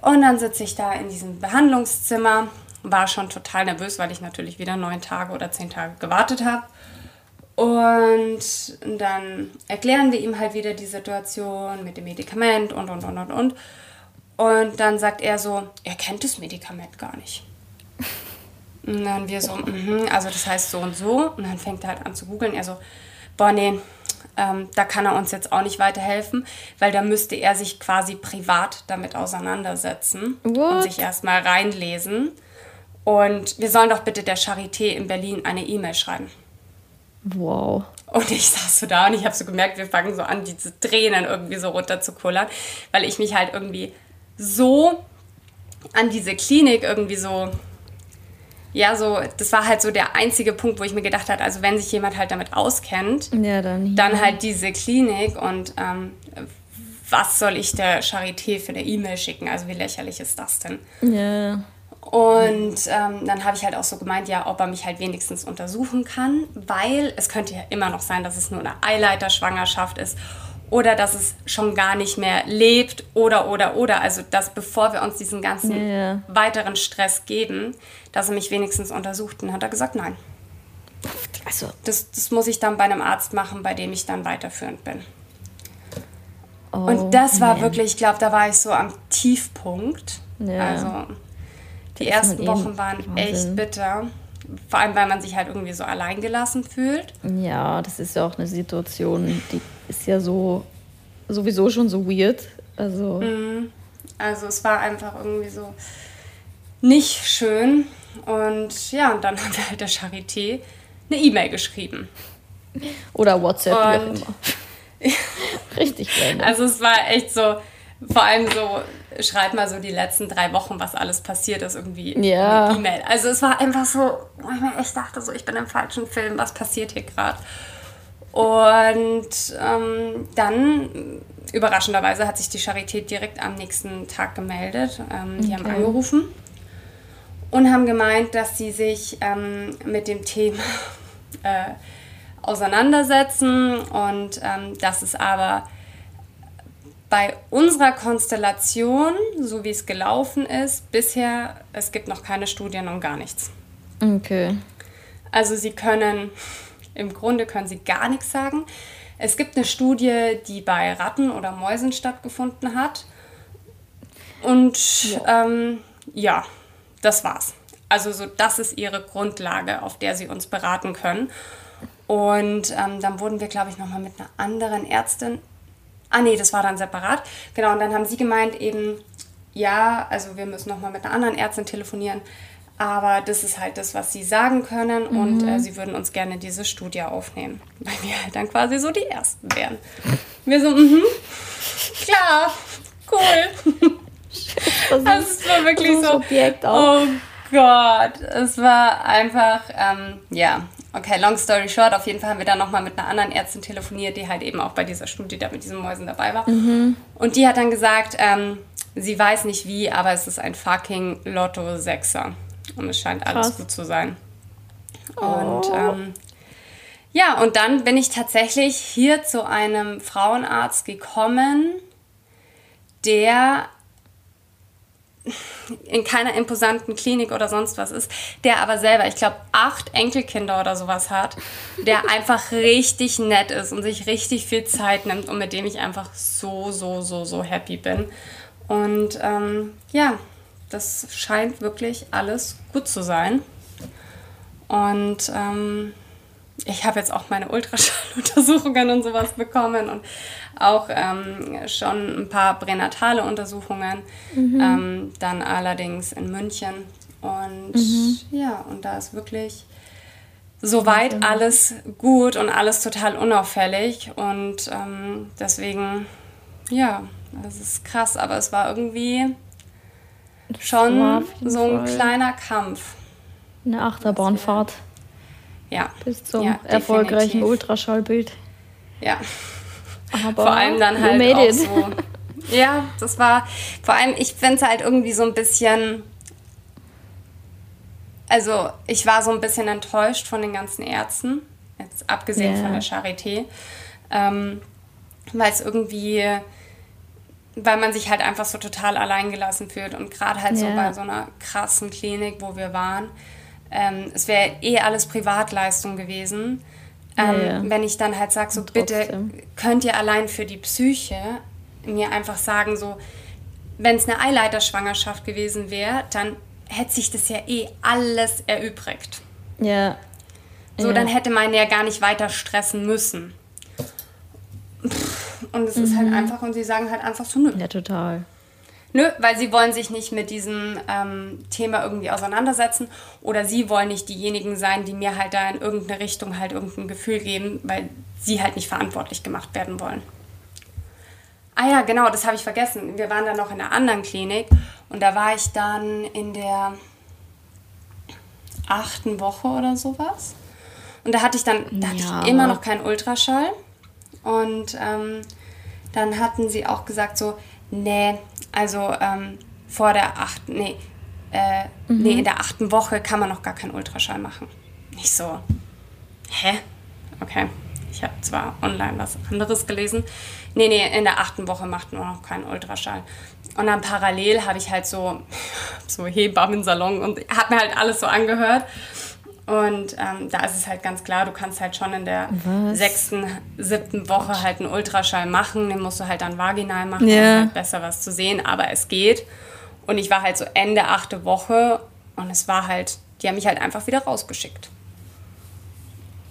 Und dann sitze ich da in diesem Behandlungszimmer, war schon total nervös, weil ich natürlich wieder neun Tage oder zehn Tage gewartet habe. Und dann erklären wir ihm halt wieder die Situation mit dem Medikament und, und, und, und, und. Und dann sagt er so, er kennt das Medikament gar nicht. Und dann wir so, mm also das heißt so und so. Und dann fängt er halt an zu googeln. Er so, boah, nee, ähm, da kann er uns jetzt auch nicht weiterhelfen, weil da müsste er sich quasi privat damit auseinandersetzen What? und sich erstmal reinlesen. Und wir sollen doch bitte der Charité in Berlin eine E-Mail schreiben. Wow. Und ich saß so da und ich habe so gemerkt, wir fangen so an, diese Tränen irgendwie so runter zu kullern, weil ich mich halt irgendwie so an diese Klinik irgendwie so, ja, so, das war halt so der einzige Punkt, wo ich mir gedacht habe, also wenn sich jemand halt damit auskennt, ja, dann, dann halt diese Klinik und ähm, was soll ich der Charité für eine E-Mail schicken? Also wie lächerlich ist das denn? Ja. Und ähm, dann habe ich halt auch so gemeint, ja, ob er mich halt wenigstens untersuchen kann, weil es könnte ja immer noch sein, dass es nur eine Eileiterschwangerschaft ist oder dass es schon gar nicht mehr lebt oder oder oder. Also dass bevor wir uns diesen ganzen ja. weiteren Stress geben, dass er mich wenigstens untersucht. Und hat er gesagt, nein. Also das, das muss ich dann bei einem Arzt machen, bei dem ich dann weiterführend bin. Oh, und das war man. wirklich, ich glaube, da war ich so am Tiefpunkt. Ja. Also die ersten Wochen waren Wahnsinn. echt bitter. Vor allem, weil man sich halt irgendwie so alleingelassen fühlt. Ja, das ist ja auch eine Situation, die ist ja so sowieso schon so weird. Also, mhm. also es war einfach irgendwie so nicht schön. Und ja, und dann haben wir halt der Charité eine E-Mail geschrieben. Oder WhatsApp, und, wie auch immer. Richtig random. Also es war echt so, vor allem so, schreib mal so die letzten drei Wochen, was alles passiert ist, irgendwie ja. E-Mail. Also es war einfach so, wo ich mir echt dachte, so, ich bin im falschen Film, was passiert hier gerade? Und ähm, dann, überraschenderweise, hat sich die Charité direkt am nächsten Tag gemeldet. Ähm, die okay. haben angerufen und haben gemeint, dass sie sich ähm, mit dem Thema äh, auseinandersetzen und ähm, dass es aber bei unserer Konstellation, so wie es gelaufen ist, bisher, es gibt noch keine Studien und gar nichts. Okay. Also sie können, im Grunde können sie gar nichts sagen. Es gibt eine Studie, die bei Ratten oder Mäusen stattgefunden hat. Und ja, ähm, ja das war's. Also so, das ist ihre Grundlage, auf der sie uns beraten können. Und ähm, dann wurden wir, glaube ich, nochmal mit einer anderen Ärztin Ah nee, das war dann separat. Genau, und dann haben sie gemeint eben, ja, also wir müssen nochmal mit einer anderen Ärztin telefonieren. Aber das ist halt das, was sie sagen können mhm. und äh, sie würden uns gerne diese Studie aufnehmen, weil wir halt dann quasi so die Ersten wären. Wir so, mhm, klar, cool. Das, das ist so wirklich so. Objekt auch. Oh Gott, es war einfach, ähm, ja, Okay, long story short, auf jeden Fall haben wir dann nochmal mit einer anderen Ärztin telefoniert, die halt eben auch bei dieser Studie da mit diesen Mäusen dabei war. Mhm. Und die hat dann gesagt, ähm, sie weiß nicht wie, aber es ist ein fucking Lotto Sechser. Und es scheint alles Krass. gut zu sein. Oh. Und ähm, ja, und dann bin ich tatsächlich hier zu einem Frauenarzt gekommen, der in keiner imposanten Klinik oder sonst was ist, der aber selber, ich glaube, acht Enkelkinder oder sowas hat, der einfach richtig nett ist und sich richtig viel Zeit nimmt und mit dem ich einfach so, so, so, so happy bin. Und ähm, ja, das scheint wirklich alles gut zu sein. Und ähm, ich habe jetzt auch meine Ultraschalluntersuchungen und sowas bekommen und auch ähm, schon ein paar pränatale Untersuchungen, mhm. ähm, dann allerdings in München. Und mhm. ja, und da ist wirklich soweit mhm. alles gut und alles total unauffällig. Und ähm, deswegen, ja, das ist krass, aber es war irgendwie schon so ein Fall. kleiner Kampf. Eine Achterbahnfahrt. Ja. Bis zum ja, erfolgreichen Ultraschallbild. Ja. Aber vor allem dann halt auch it. so. Ja, das war vor allem, ich finde es halt irgendwie so ein bisschen. Also, ich war so ein bisschen enttäuscht von den ganzen Ärzten, jetzt abgesehen yeah. von der Charité, ähm, weil es irgendwie weil man sich halt einfach so total alleingelassen fühlt. Und gerade halt ja. so bei so einer krassen Klinik, wo wir waren, ähm, es wäre eh alles Privatleistung gewesen. Ähm, ja, ja. Wenn ich dann halt sage, so bitte könnt ihr allein für die Psyche mir einfach sagen, so, wenn es eine Eileiterschwangerschaft gewesen wäre, dann hätte sich das ja eh alles erübrigt. Ja. So, dann hätte man ja gar nicht weiter stressen müssen. Und es mhm. ist halt mhm. einfach, und sie sagen halt einfach so, nö. Ja, total. Nö, weil sie wollen sich nicht mit diesem ähm, Thema irgendwie auseinandersetzen oder sie wollen nicht diejenigen sein, die mir halt da in irgendeine Richtung halt irgendein Gefühl geben, weil sie halt nicht verantwortlich gemacht werden wollen. Ah ja, genau, das habe ich vergessen. Wir waren dann noch in einer anderen Klinik und da war ich dann in der achten Woche oder sowas. Und da hatte ich dann, da hatte ja. ich immer noch keinen Ultraschall. Und ähm, dann hatten sie auch gesagt so, nee, also ähm, vor der achten, nee, äh, mhm. nee, in der achten Woche kann man noch gar keinen Ultraschall machen. Nicht so, hä? Okay, ich habe zwar online was anderes gelesen. Nee, nee, in der achten Woche macht man noch keinen Ultraschall. Und dann parallel habe ich halt so, so Hebammen-Salon und habe mir halt alles so angehört. Und ähm, da ist es halt ganz klar, du kannst halt schon in der Was? sechsten, siebten Woche halt einen Ultraschall machen. Den musst du halt dann vaginal machen, ja. um halt besser was zu sehen. Aber es geht. Und ich war halt so Ende achte Woche und es war halt, die haben mich halt einfach wieder rausgeschickt.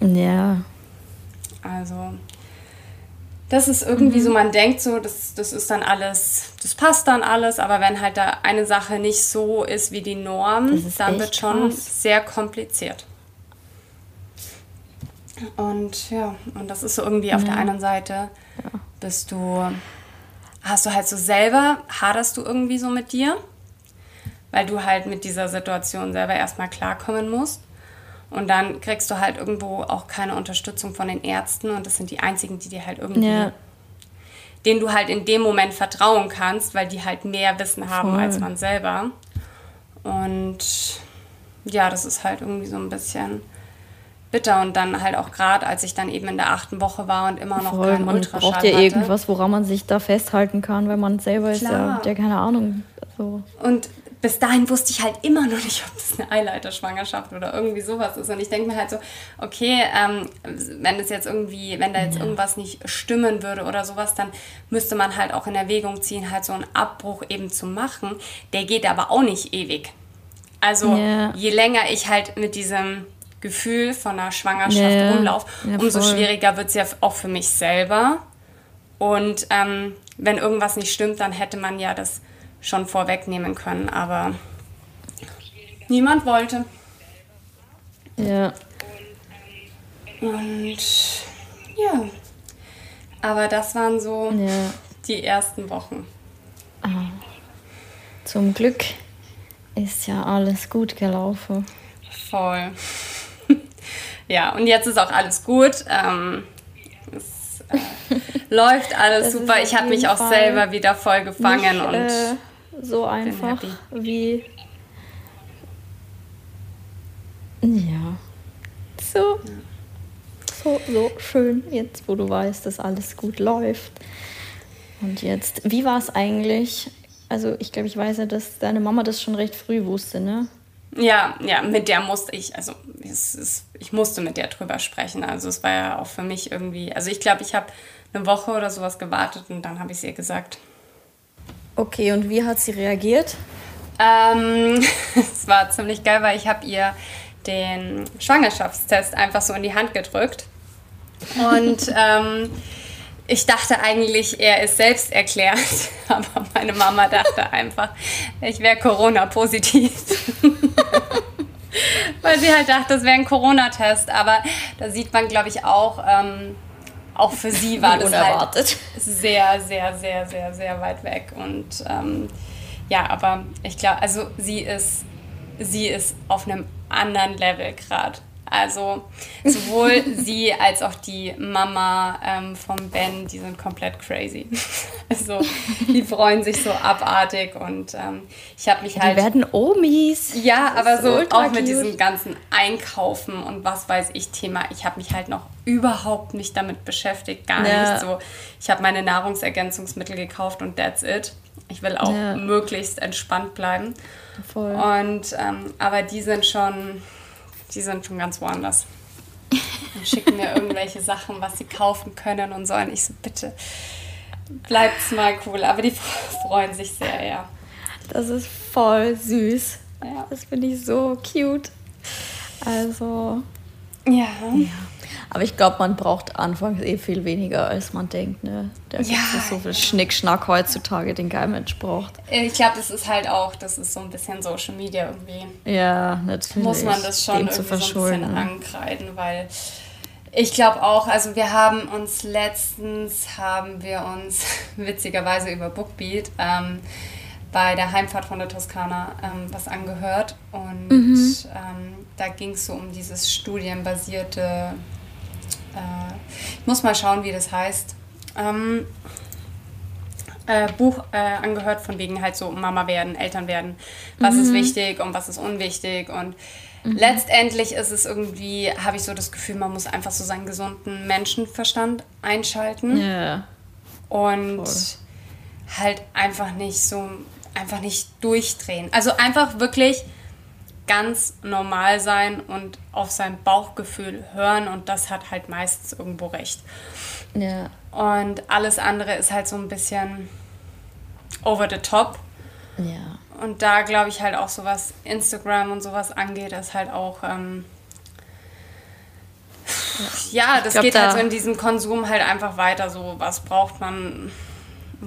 Ja. Also, das ist irgendwie mhm. so, man denkt so, das, das ist dann alles, das passt dann alles, aber wenn halt da eine Sache nicht so ist wie die Norm, dann wird schon krass. sehr kompliziert. Und ja, und das ist so irgendwie auf der einen Seite, ja. bist du, hast du halt so selber, haderst du irgendwie so mit dir, weil du halt mit dieser Situation selber erstmal klarkommen musst. Und dann kriegst du halt irgendwo auch keine Unterstützung von den Ärzten und das sind die einzigen, die dir halt irgendwie, ja. denen du halt in dem Moment vertrauen kannst, weil die halt mehr Wissen haben Voll. als man selber. Und ja, das ist halt irgendwie so ein bisschen bitter und dann halt auch gerade, als ich dann eben in der achten Woche war und immer noch Voll, keinen man Ultraschall braucht ja hatte. irgendwas, woran man sich da festhalten kann, weil man selber Klar. ist ja, ja keine Ahnung. So. Und bis dahin wusste ich halt immer noch nicht, ob das eine Eileiterschwangerschaft oder irgendwie sowas ist. Und ich denke mir halt so, okay, ähm, wenn es jetzt irgendwie, wenn da jetzt ja. irgendwas nicht stimmen würde oder sowas, dann müsste man halt auch in Erwägung ziehen, halt so einen Abbruch eben zu machen. Der geht aber auch nicht ewig. Also ja. je länger ich halt mit diesem Gefühl von einer Schwangerschaft ja, rumlaufe, umso schwieriger wird es ja auch für mich selber. Und ähm, wenn irgendwas nicht stimmt, dann hätte man ja das schon vorwegnehmen können, aber niemand wollte. Ja. Und ja, aber das waren so ja. die ersten Wochen. Ah. Zum Glück ist ja alles gut gelaufen. Voll. ja, und jetzt ist auch alles gut. Ähm, es äh, läuft alles das super. Ich habe mich auch Fall selber wieder voll gefangen nicht, und äh, so einfach wie. Ja. So. So, so schön, jetzt wo du weißt, dass alles gut läuft. Und jetzt, wie war es eigentlich? also ich glaube, ich weiß ja, dass deine Mama das schon recht früh wusste, ne? Ja, ja, mit der musste ich, also es ist, ich musste mit der drüber sprechen. Also es war ja auch für mich irgendwie, also ich glaube, ich habe eine Woche oder sowas gewartet und dann habe ich es ihr gesagt. Okay, und wie hat sie reagiert? Ähm, es war ziemlich geil, weil ich habe ihr den Schwangerschaftstest einfach so in die Hand gedrückt. Und ähm, ich dachte eigentlich, er ist selbst erklärt, aber meine Mama dachte einfach, ich wäre Corona-positiv. Weil sie halt dachte, es wäre ein Corona-Test. Aber da sieht man, glaube ich, auch, ähm, auch für sie war das halt unerwartet. halt sehr, sehr, sehr, sehr, sehr weit weg. Und ähm, ja, aber ich glaube, also sie ist, sie ist auf einem anderen Level gerade. Also sowohl sie als auch die Mama ähm, vom Ben, die sind komplett crazy. also die freuen sich so abartig und ähm, ich habe mich halt... Die werden Omis. Ja, aber so auch mit diesem ganzen Einkaufen und was weiß ich Thema. Ich habe mich halt noch überhaupt nicht damit beschäftigt, gar ja. nicht so. Ich habe meine Nahrungsergänzungsmittel gekauft und that's it. Ich will auch ja. möglichst entspannt bleiben. Voll. Und ähm, aber die sind schon die sind schon ganz woanders. Und schicken mir irgendwelche Sachen, was sie kaufen können und so. Und ich so, bitte, bleibt's mal cool. Aber die freuen sich sehr, ja. Das ist voll süß. Ja. Das finde ich so cute. Also. Ja. ja. Aber ich glaube, man braucht anfangs eh viel weniger, als man denkt. Ne? Da ja, gibt so viel Schnickschnack heutzutage, den kein Mensch braucht. Ich glaube, das ist halt auch, das ist so ein bisschen Social Media irgendwie. Ja, natürlich. Muss man das schon irgendwie so ein bisschen ankreiden, weil ich glaube auch, also wir haben uns letztens, haben wir uns witzigerweise über Bookbeat ähm, bei der Heimfahrt von der Toskana ähm, was angehört und mhm. ähm, da ging es so um dieses studienbasierte äh, ich muss mal schauen, wie das heißt. Ähm, äh, Buch äh, angehört von wegen halt so Mama werden, Eltern werden. Was mhm. ist wichtig und was ist unwichtig und mhm. letztendlich ist es irgendwie, habe ich so das Gefühl, man muss einfach so seinen gesunden Menschenverstand einschalten ja. und Voll. halt einfach nicht so, einfach nicht durchdrehen. Also einfach wirklich ganz normal sein und auf sein Bauchgefühl hören und das hat halt meistens irgendwo recht. Ja. Und alles andere ist halt so ein bisschen over the top. Ja. Und da glaube ich halt auch so was Instagram und sowas angeht, ist halt auch ähm, ja, das glaub, geht halt so in diesem Konsum halt einfach weiter. So, was braucht man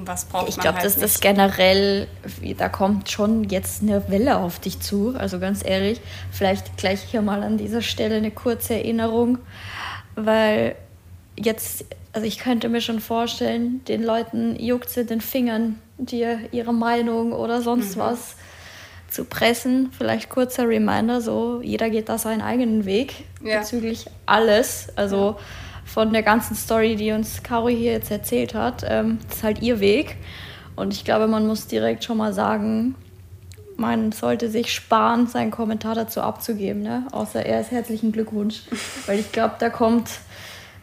was braucht ich man glaube, halt nicht. das generell, da kommt schon jetzt eine Welle auf dich zu. Also ganz ehrlich, vielleicht gleich hier mal an dieser Stelle eine kurze Erinnerung, weil jetzt, also ich könnte mir schon vorstellen, den Leuten juckt es in den Fingern, dir ihre Meinung oder sonst mhm. was zu pressen. Vielleicht kurzer Reminder, so jeder geht da seinen eigenen Weg ja. bezüglich alles. Also ja von der ganzen Story, die uns Caro hier jetzt erzählt hat. Ähm, das ist halt ihr Weg. Und ich glaube, man muss direkt schon mal sagen, man sollte sich sparen, seinen Kommentar dazu abzugeben. Ne? Außer erst herzlichen Glückwunsch. Weil ich glaube, da kommt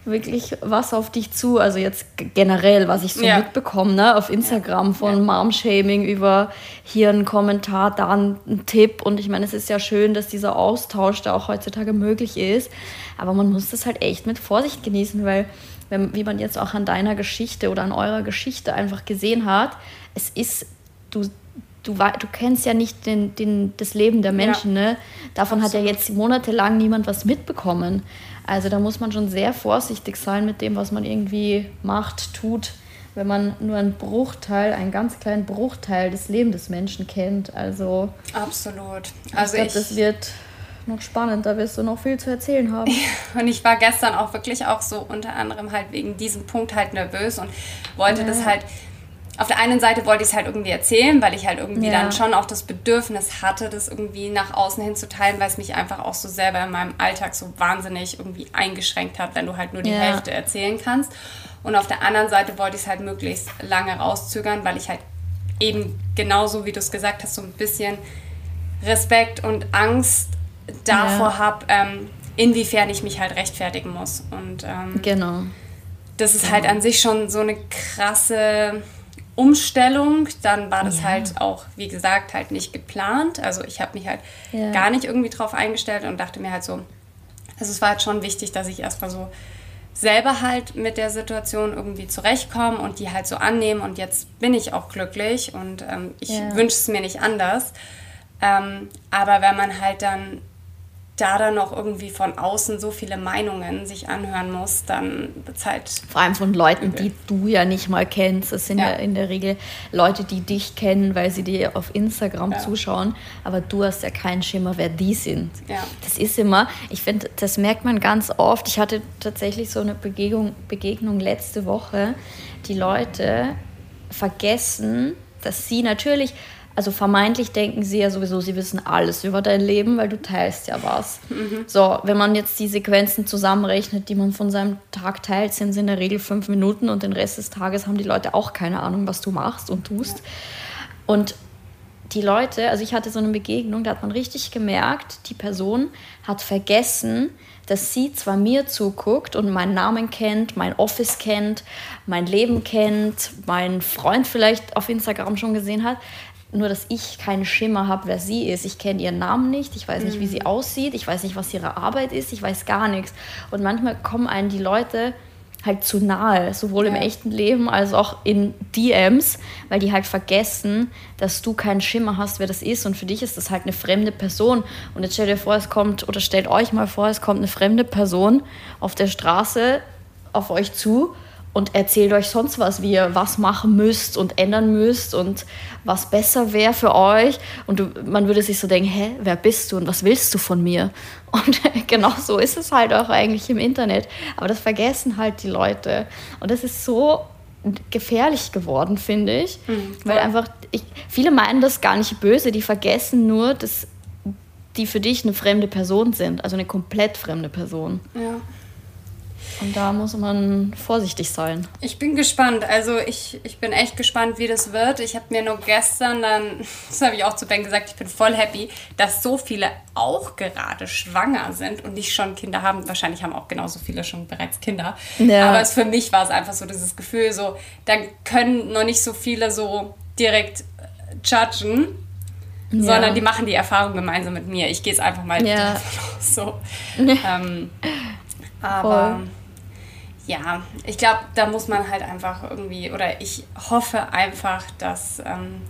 wirklich was auf dich zu. Also jetzt generell, was ich so ja. mitbekomme, ne? auf Instagram von ja. Mom-Shaming über hier ein Kommentar, da ein Tipp. Und ich meine, es ist ja schön, dass dieser Austausch da auch heutzutage möglich ist. Aber man muss das halt echt mit Vorsicht genießen, weil, wenn, wie man jetzt auch an deiner Geschichte oder an eurer Geschichte einfach gesehen hat, es ist, du, du, du kennst ja nicht den, den, das Leben der Menschen. Ja. Ne? Davon Absolut. hat ja jetzt monatelang niemand was mitbekommen. Also da muss man schon sehr vorsichtig sein mit dem, was man irgendwie macht, tut, wenn man nur einen Bruchteil, einen ganz kleinen Bruchteil des Lebens des Menschen kennt. Also absolut. Also ich glaube, das wird noch spannend. Da wirst du noch viel zu erzählen haben. und ich war gestern auch wirklich auch so unter anderem halt wegen diesem Punkt halt nervös und wollte ja. das halt auf der einen Seite wollte ich es halt irgendwie erzählen, weil ich halt irgendwie ja. dann schon auch das Bedürfnis hatte, das irgendwie nach außen hin zu teilen, weil es mich einfach auch so selber in meinem Alltag so wahnsinnig irgendwie eingeschränkt hat, wenn du halt nur die ja. Hälfte erzählen kannst. Und auf der anderen Seite wollte ich es halt möglichst lange rauszögern, weil ich halt eben genauso, wie du es gesagt hast, so ein bisschen Respekt und Angst davor ja. habe, ähm, inwiefern ich mich halt rechtfertigen muss. Und ähm, genau. Das ist genau. halt an sich schon so eine krasse Umstellung. Dann war das ja. halt auch, wie gesagt, halt nicht geplant. Also ich habe mich halt ja. gar nicht irgendwie drauf eingestellt und dachte mir halt so, also es war halt schon wichtig, dass ich erstmal so selber halt mit der Situation irgendwie zurechtkomme und die halt so annehmen und jetzt bin ich auch glücklich und ähm, ich ja. wünsche es mir nicht anders. Ähm, aber wenn man halt dann da dann noch irgendwie von außen so viele Meinungen sich anhören muss, dann wird es halt. Vor allem von Leuten, die du ja nicht mal kennst. Das sind ja, ja in der Regel Leute, die dich kennen, weil sie dir auf Instagram ja. zuschauen, aber du hast ja keinen Schimmer, wer die sind. Ja. Das ist immer, ich finde, das merkt man ganz oft. Ich hatte tatsächlich so eine Begegnung, Begegnung letzte Woche. Die Leute vergessen, dass sie natürlich also vermeintlich denken sie ja sowieso, sie wissen alles über dein Leben, weil du teilst ja was. Mhm. So, wenn man jetzt die Sequenzen zusammenrechnet, die man von seinem Tag teilt, sind es in der Regel fünf Minuten und den Rest des Tages haben die Leute auch keine Ahnung, was du machst und tust. Und die Leute, also ich hatte so eine Begegnung, da hat man richtig gemerkt, die Person hat vergessen, dass sie zwar mir zuguckt und meinen Namen kennt, mein Office kennt, mein Leben kennt, meinen Freund vielleicht auf Instagram schon gesehen hat, nur dass ich keinen Schimmer habe, wer sie ist. Ich kenne ihren Namen nicht, ich weiß nicht, wie sie mhm. aussieht, ich weiß nicht, was ihre Arbeit ist, ich weiß gar nichts. Und manchmal kommen einen die Leute halt zu nahe, sowohl ja. im echten Leben als auch in DMs, weil die halt vergessen, dass du keinen Schimmer hast, wer das ist. Und für dich ist das halt eine fremde Person. Und jetzt stellt dir vor, es kommt, oder stellt euch mal vor, es kommt eine fremde Person auf der Straße auf euch zu und erzählt euch sonst was, wie ihr was machen müsst und ändern müsst und was besser wäre für euch. Und du, man würde sich so denken, hä, wer bist du und was willst du von mir? Und genau so ist es halt auch eigentlich im Internet. Aber das vergessen halt die Leute. Und das ist so gefährlich geworden, finde ich. Mhm. Weil einfach, ich, viele meinen das gar nicht böse, die vergessen nur, dass die für dich eine fremde Person sind, also eine komplett fremde Person. Ja. Und da muss man vorsichtig sein. Ich bin gespannt. Also ich, ich bin echt gespannt, wie das wird. Ich habe mir nur gestern dann, das habe ich auch zu Ben gesagt, ich bin voll happy, dass so viele auch gerade schwanger sind und nicht schon Kinder haben. Wahrscheinlich haben auch genauso viele schon bereits Kinder. Ja. Aber es, für mich war es einfach so dieses Gefühl, so, da können noch nicht so viele so direkt äh, judgen. Ja. sondern die machen die Erfahrung gemeinsam mit mir. Ich gehe es einfach mal ja. So. ähm, aber Voll ja, ich glaube, da muss man halt einfach irgendwie, oder ich hoffe einfach, dass ähm,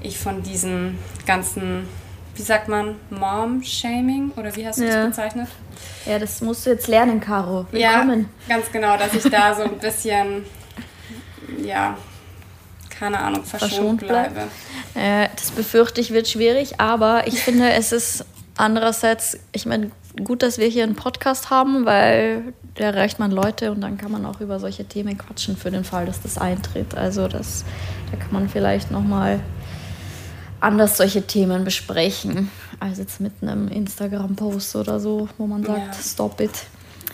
ich von diesem ganzen, wie sagt man, Mom-Shaming, oder wie hast du ja. das bezeichnet? Ja, das musst du jetzt lernen, Caro. Willkommen. Ja, ganz genau, dass ich da so ein bisschen, ja, keine Ahnung, verschont, verschont bleibe. Äh, das befürchte ich wird schwierig, aber ich finde, es ist andererseits, ich meine, gut, dass wir hier einen Podcast haben, weil da erreicht man Leute und dann kann man auch über solche Themen quatschen für den Fall, dass das eintritt. Also das, da kann man vielleicht nochmal anders solche Themen besprechen, als jetzt mit einem Instagram-Post oder so, wo man sagt, ja. stop it.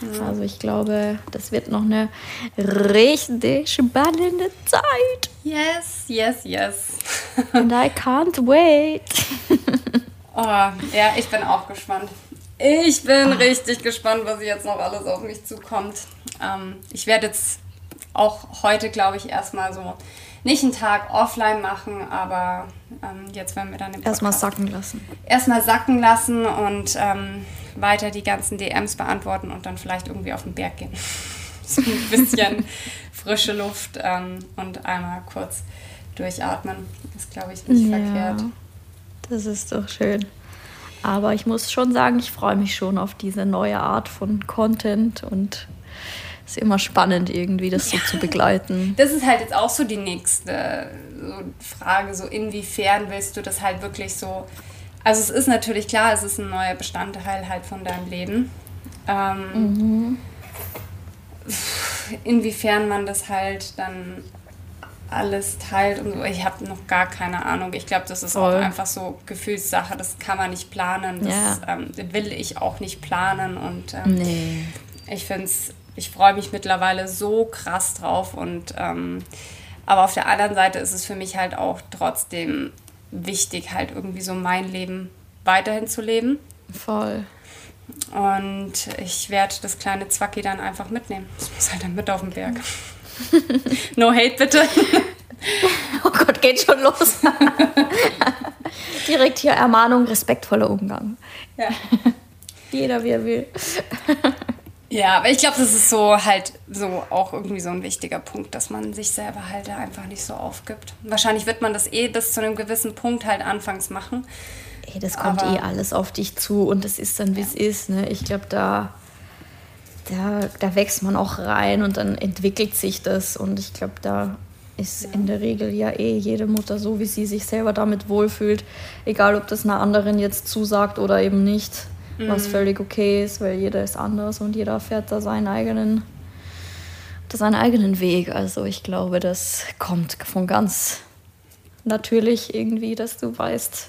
Ja. Also ich glaube, das wird noch eine richtig spannende Zeit. Yes, yes, yes. And I can't wait. oh, ja, ich bin auch gespannt. Ich bin Ach. richtig gespannt, was jetzt noch alles auf mich zukommt. Ähm, ich werde jetzt auch heute, glaube ich, erstmal so nicht einen Tag offline machen, aber ähm, jetzt werden wir dann Erstmal sacken lassen. Erstmal sacken lassen und ähm, weiter die ganzen DMs beantworten und dann vielleicht irgendwie auf den Berg gehen. so ein bisschen frische Luft ähm, und einmal kurz durchatmen. Ist, glaube ich, nicht ja, verkehrt. Das ist doch schön. Aber ich muss schon sagen, ich freue mich schon auf diese neue Art von Content und es ist immer spannend, irgendwie das so zu begleiten. Das ist halt jetzt auch so die nächste Frage, so inwiefern willst du das halt wirklich so. Also es ist natürlich klar, es ist ein neuer Bestandteil halt von deinem Leben. Ähm, mhm. Inwiefern man das halt dann alles teilt und so. Ich habe noch gar keine Ahnung. Ich glaube, das ist Voll. auch einfach so Gefühlssache. Das kann man nicht planen. Das ja. ähm, will ich auch nicht planen. Und ähm, nee. ich finde es, ich freue mich mittlerweile so krass drauf. Und ähm, aber auf der anderen Seite ist es für mich halt auch trotzdem wichtig, halt irgendwie so mein Leben weiterhin zu leben. Voll. Und ich werde das kleine Zwacki dann einfach mitnehmen. Das muss halt dann mit auf den Berg. No hate bitte. oh Gott, geht schon los. Direkt hier Ermahnung, respektvoller Umgang. Ja. Jeder, wie er will. Ja, aber ich glaube, das ist so halt so auch irgendwie so ein wichtiger Punkt, dass man sich selber halt einfach nicht so aufgibt. Wahrscheinlich wird man das eh bis zu einem gewissen Punkt halt anfangs machen. Ey, das kommt aber eh alles auf dich zu und es ist dann, wie es ist. Ne? Ich glaube, da, da, da wächst man auch rein und dann entwickelt sich das. Und ich glaube, da ist ja. in der Regel ja eh jede Mutter so, wie sie sich selber damit wohlfühlt. Egal, ob das einer anderen jetzt zusagt oder eben nicht mhm. was völlig okay ist, weil jeder ist anders und jeder fährt da seinen eigenen, seinen eigenen Weg. Also ich glaube, das kommt von ganz natürlich irgendwie, dass du weißt,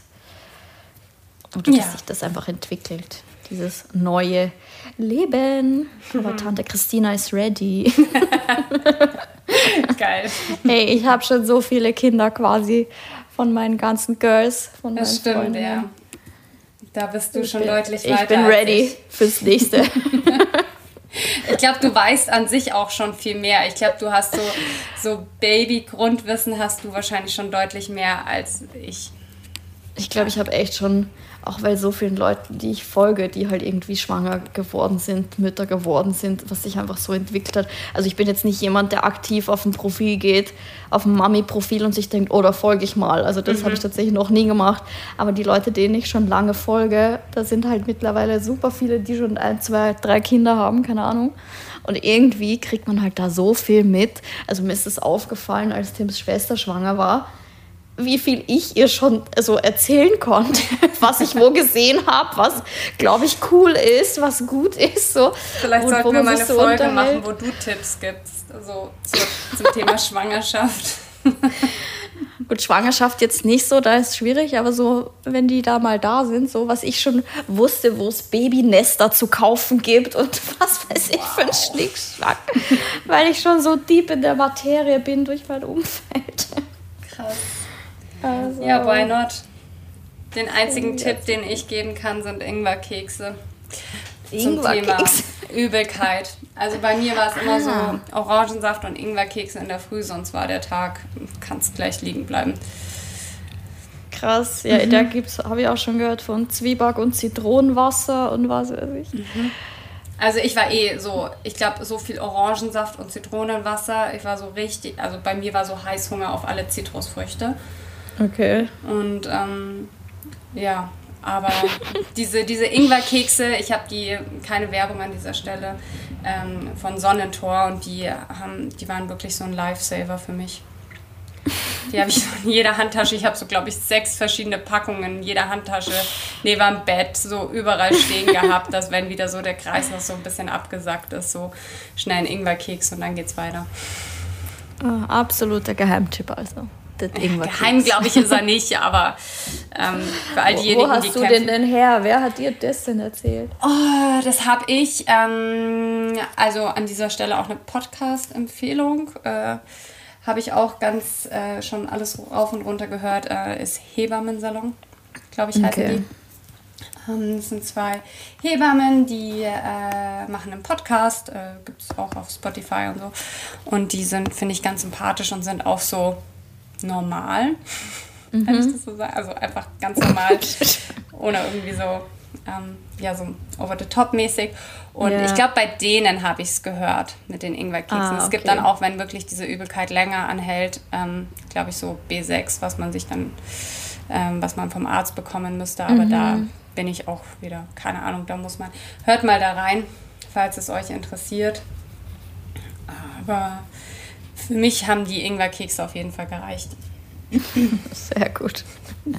oder dass sich das einfach entwickelt. Dieses neue Leben. Aber. Tante Christina ist ready. Geil. Hey, ich habe schon so viele Kinder quasi von meinen ganzen Girls. Von das stimmt, Freunden. ja. Da bist du ich schon bin, deutlich weiter. Ich bin ready ich. fürs nächste. ich glaube, du weißt an sich auch schon viel mehr. Ich glaube, du hast so, so Baby-Grundwissen hast du wahrscheinlich schon deutlich mehr als ich. Ich glaube, ich habe echt schon auch weil so vielen Leuten, die ich folge, die halt irgendwie schwanger geworden sind, Mütter geworden sind, was sich einfach so entwickelt hat. Also ich bin jetzt nicht jemand, der aktiv auf ein Profil geht, auf ein Mami-Profil und sich denkt, oh, da folge ich mal. Also das mhm. habe ich tatsächlich noch nie gemacht. Aber die Leute, denen ich schon lange folge, da sind halt mittlerweile super viele, die schon ein, zwei, drei Kinder haben, keine Ahnung. Und irgendwie kriegt man halt da so viel mit. Also mir ist es aufgefallen, als Tims Schwester schwanger war wie viel ich ihr schon so erzählen konnte, was ich wo gesehen habe, was, glaube ich, cool ist, was gut ist. So. Vielleicht und sollten wir mal eine so Folge machen, wo du Tipps gibst, also zu, zum Thema Schwangerschaft. Gut, Schwangerschaft jetzt nicht so, da ist schwierig, aber so, wenn die da mal da sind, so was ich schon wusste, wo es Babynester zu kaufen gibt und was weiß ich für ein Schnickschnack, weil ich schon so deep in der Materie bin durch mein Umfeld. Krass. Also. Ja, why not? Den einzigen Tipp, den ich geben kann, sind Ingwerkekse. Zum Thema Übelkeit. Also bei mir war es immer so ah. Orangensaft und Ingwerkekse in der Früh, sonst war der Tag, kannst gleich liegen bleiben. Krass, ja, mhm. da habe ich auch schon gehört von Zwieback und Zitronenwasser und was weiß ich. Mhm. Also ich war eh so, ich glaube, so viel Orangensaft und Zitronenwasser. Ich war so richtig, also bei mir war so Heißhunger auf alle Zitrusfrüchte. Okay. Und ähm, ja, aber diese, diese Ingwerkekse, ich habe die, keine Werbung an dieser Stelle, ähm, von Sonnentor und die, haben, die waren wirklich so ein Lifesaver für mich. Die habe ich so in jeder Handtasche. Ich habe so, glaube ich, sechs verschiedene Packungen in jeder Handtasche neben dem Bett so überall stehen gehabt, dass wenn wieder so der Kreis noch so ein bisschen abgesackt ist, so schnell ein Ingwerkeks und dann geht's weiter. Oh, absoluter Geheimtipp also das irgendwas Geheim, glaube ich, ist er nicht, aber ähm, für all diejenigen, Wo hast die du kämpfen, den denn her? Wer hat dir das denn erzählt? Oh, das habe ich. Ähm, also an dieser Stelle auch eine Podcast-Empfehlung. Äh, habe ich auch ganz äh, schon alles rauf und runter gehört. Äh, ist Hebammensalon, glaube ich, heißen okay. die. Ähm, das sind zwei Hebammen, die äh, machen einen Podcast, äh, gibt es auch auf Spotify und so. Und die sind, finde ich, ganz sympathisch und sind auch so normal, mhm. kann ich das so sagen. Also einfach ganz normal, ohne irgendwie so, ähm, ja, so over the top mäßig. Und ja. ich glaube, bei denen habe ich es gehört mit den Ingwerkeksen. Ah, okay. Es gibt dann auch, wenn wirklich diese Übelkeit länger anhält, ähm, glaube ich, so B6, was man sich dann, ähm, was man vom Arzt bekommen müsste. Aber mhm. da bin ich auch wieder, keine Ahnung, da muss man, hört mal da rein, falls es euch interessiert. Aber für mich haben die Ingwerkekse auf jeden Fall gereicht. Sehr gut.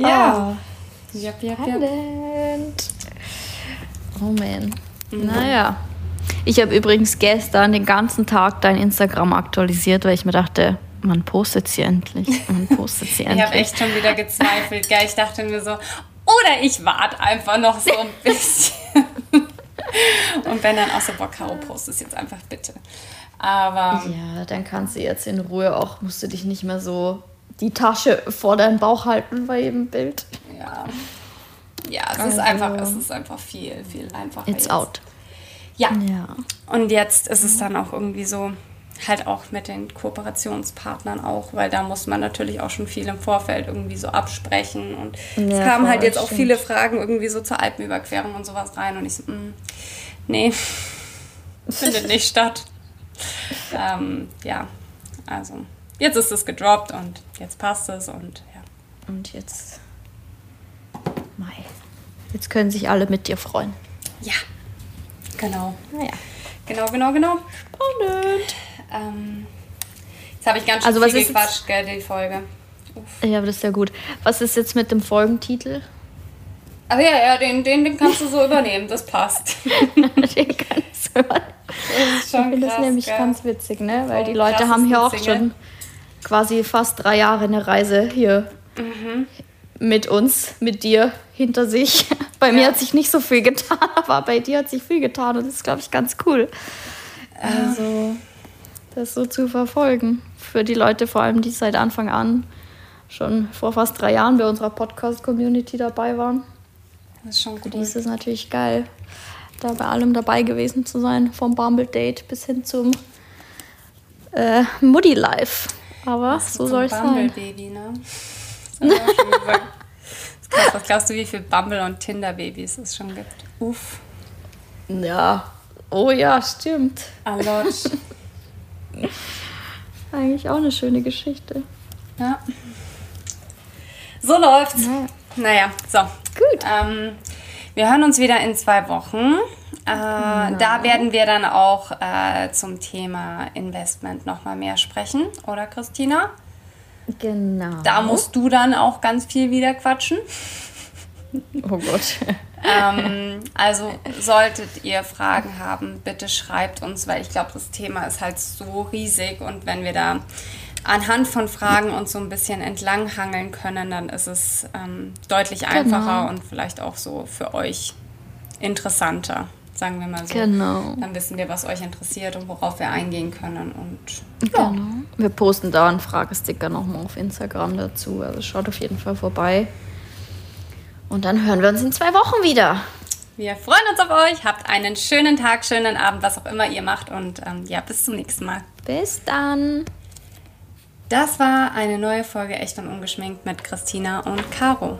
Ja. Oh, yep, yep, yep. Oh man. Mhm. Naja. Ich habe übrigens gestern den ganzen Tag dein Instagram aktualisiert, weil ich mir dachte, man postet sie endlich. Man postet sie endlich. ich habe echt schon wieder gezweifelt. Gell? Ich dachte mir so, oder ich warte einfach noch so ein bisschen. Und wenn dann auch so, boah, Caro, post es jetzt einfach bitte. Aber. Ja, dann kannst du jetzt in Ruhe auch, musst du dich nicht mehr so die Tasche vor deinem Bauch halten bei jedem Bild. Ja. Ja, es also, ist einfach, es ist einfach viel, viel einfacher. It's jetzt. out. Ja. ja. Und jetzt ist es dann auch irgendwie so, halt auch mit den Kooperationspartnern auch, weil da muss man natürlich auch schon viel im Vorfeld irgendwie so absprechen. Und ja, es kamen halt jetzt auch viele Fragen irgendwie so zur Alpenüberquerung und sowas rein. Und ich so, mh, mm, nee, findet nicht statt. Ähm, ja, also jetzt ist es gedroppt und jetzt passt es und ja. Und jetzt, Mai, jetzt können sich alle mit dir freuen. Ja, genau. Naja. Genau, genau, genau. Spannend. Ähm, jetzt habe ich ganz schön also, viel gequatscht, gell, die Folge. Uff. Ja, aber das ist ja gut. Was ist jetzt mit dem Folgentitel? Ach ja, ja, den, den, den kannst du so übernehmen, das passt. den kannst du übernehmen. Das ist schon ich finde das nämlich gell? ganz witzig, ne? Weil die Leute haben hier auch schon quasi fast drei Jahre eine Reise hier mhm. mit uns, mit dir hinter sich. Bei ja. mir hat sich nicht so viel getan, aber bei dir hat sich viel getan und das ist, glaube ich, ganz cool. Also, das so zu verfolgen. Für die Leute vor allem, die seit Anfang an schon vor fast drei Jahren bei unserer Podcast-Community dabei waren. Das ist schon cool. Für die ist es natürlich geil, da bei allem dabei gewesen zu sein, vom Bumble Date bis hin zum äh, Muddy Life. Aber so soll es sein. Bumble Baby, ne? Was glaubst du, wie viele Bumble- und Tinder-Babys es schon gibt? Uff. Ja. Oh ja, stimmt. A lot. Eigentlich auch eine schöne Geschichte. Ja. So läuft's. Naja, naja so. Gut. Ähm, wir hören uns wieder in zwei Wochen. Äh, genau. Da werden wir dann auch äh, zum Thema Investment nochmal mehr sprechen, oder Christina? Genau. Da musst du dann auch ganz viel wieder quatschen. Oh Gott. ähm, also solltet ihr Fragen haben, bitte schreibt uns, weil ich glaube, das Thema ist halt so riesig und wenn wir da anhand von Fragen uns so ein bisschen entlanghangeln können, dann ist es ähm, deutlich genau. einfacher und vielleicht auch so für euch interessanter sagen wir mal so. Genau. Dann wissen wir, was euch interessiert und worauf wir eingehen können. Und ja. Genau. Wir posten da einen Fragesticker nochmal auf Instagram dazu. Also schaut auf jeden Fall vorbei. Und dann hören wir uns in zwei Wochen wieder. Wir freuen uns auf euch. Habt einen schönen Tag, schönen Abend, was auch immer ihr macht. Und ähm, ja, bis zum nächsten Mal. Bis dann. Das war eine neue Folge Echt und Ungeschminkt mit Christina und Caro.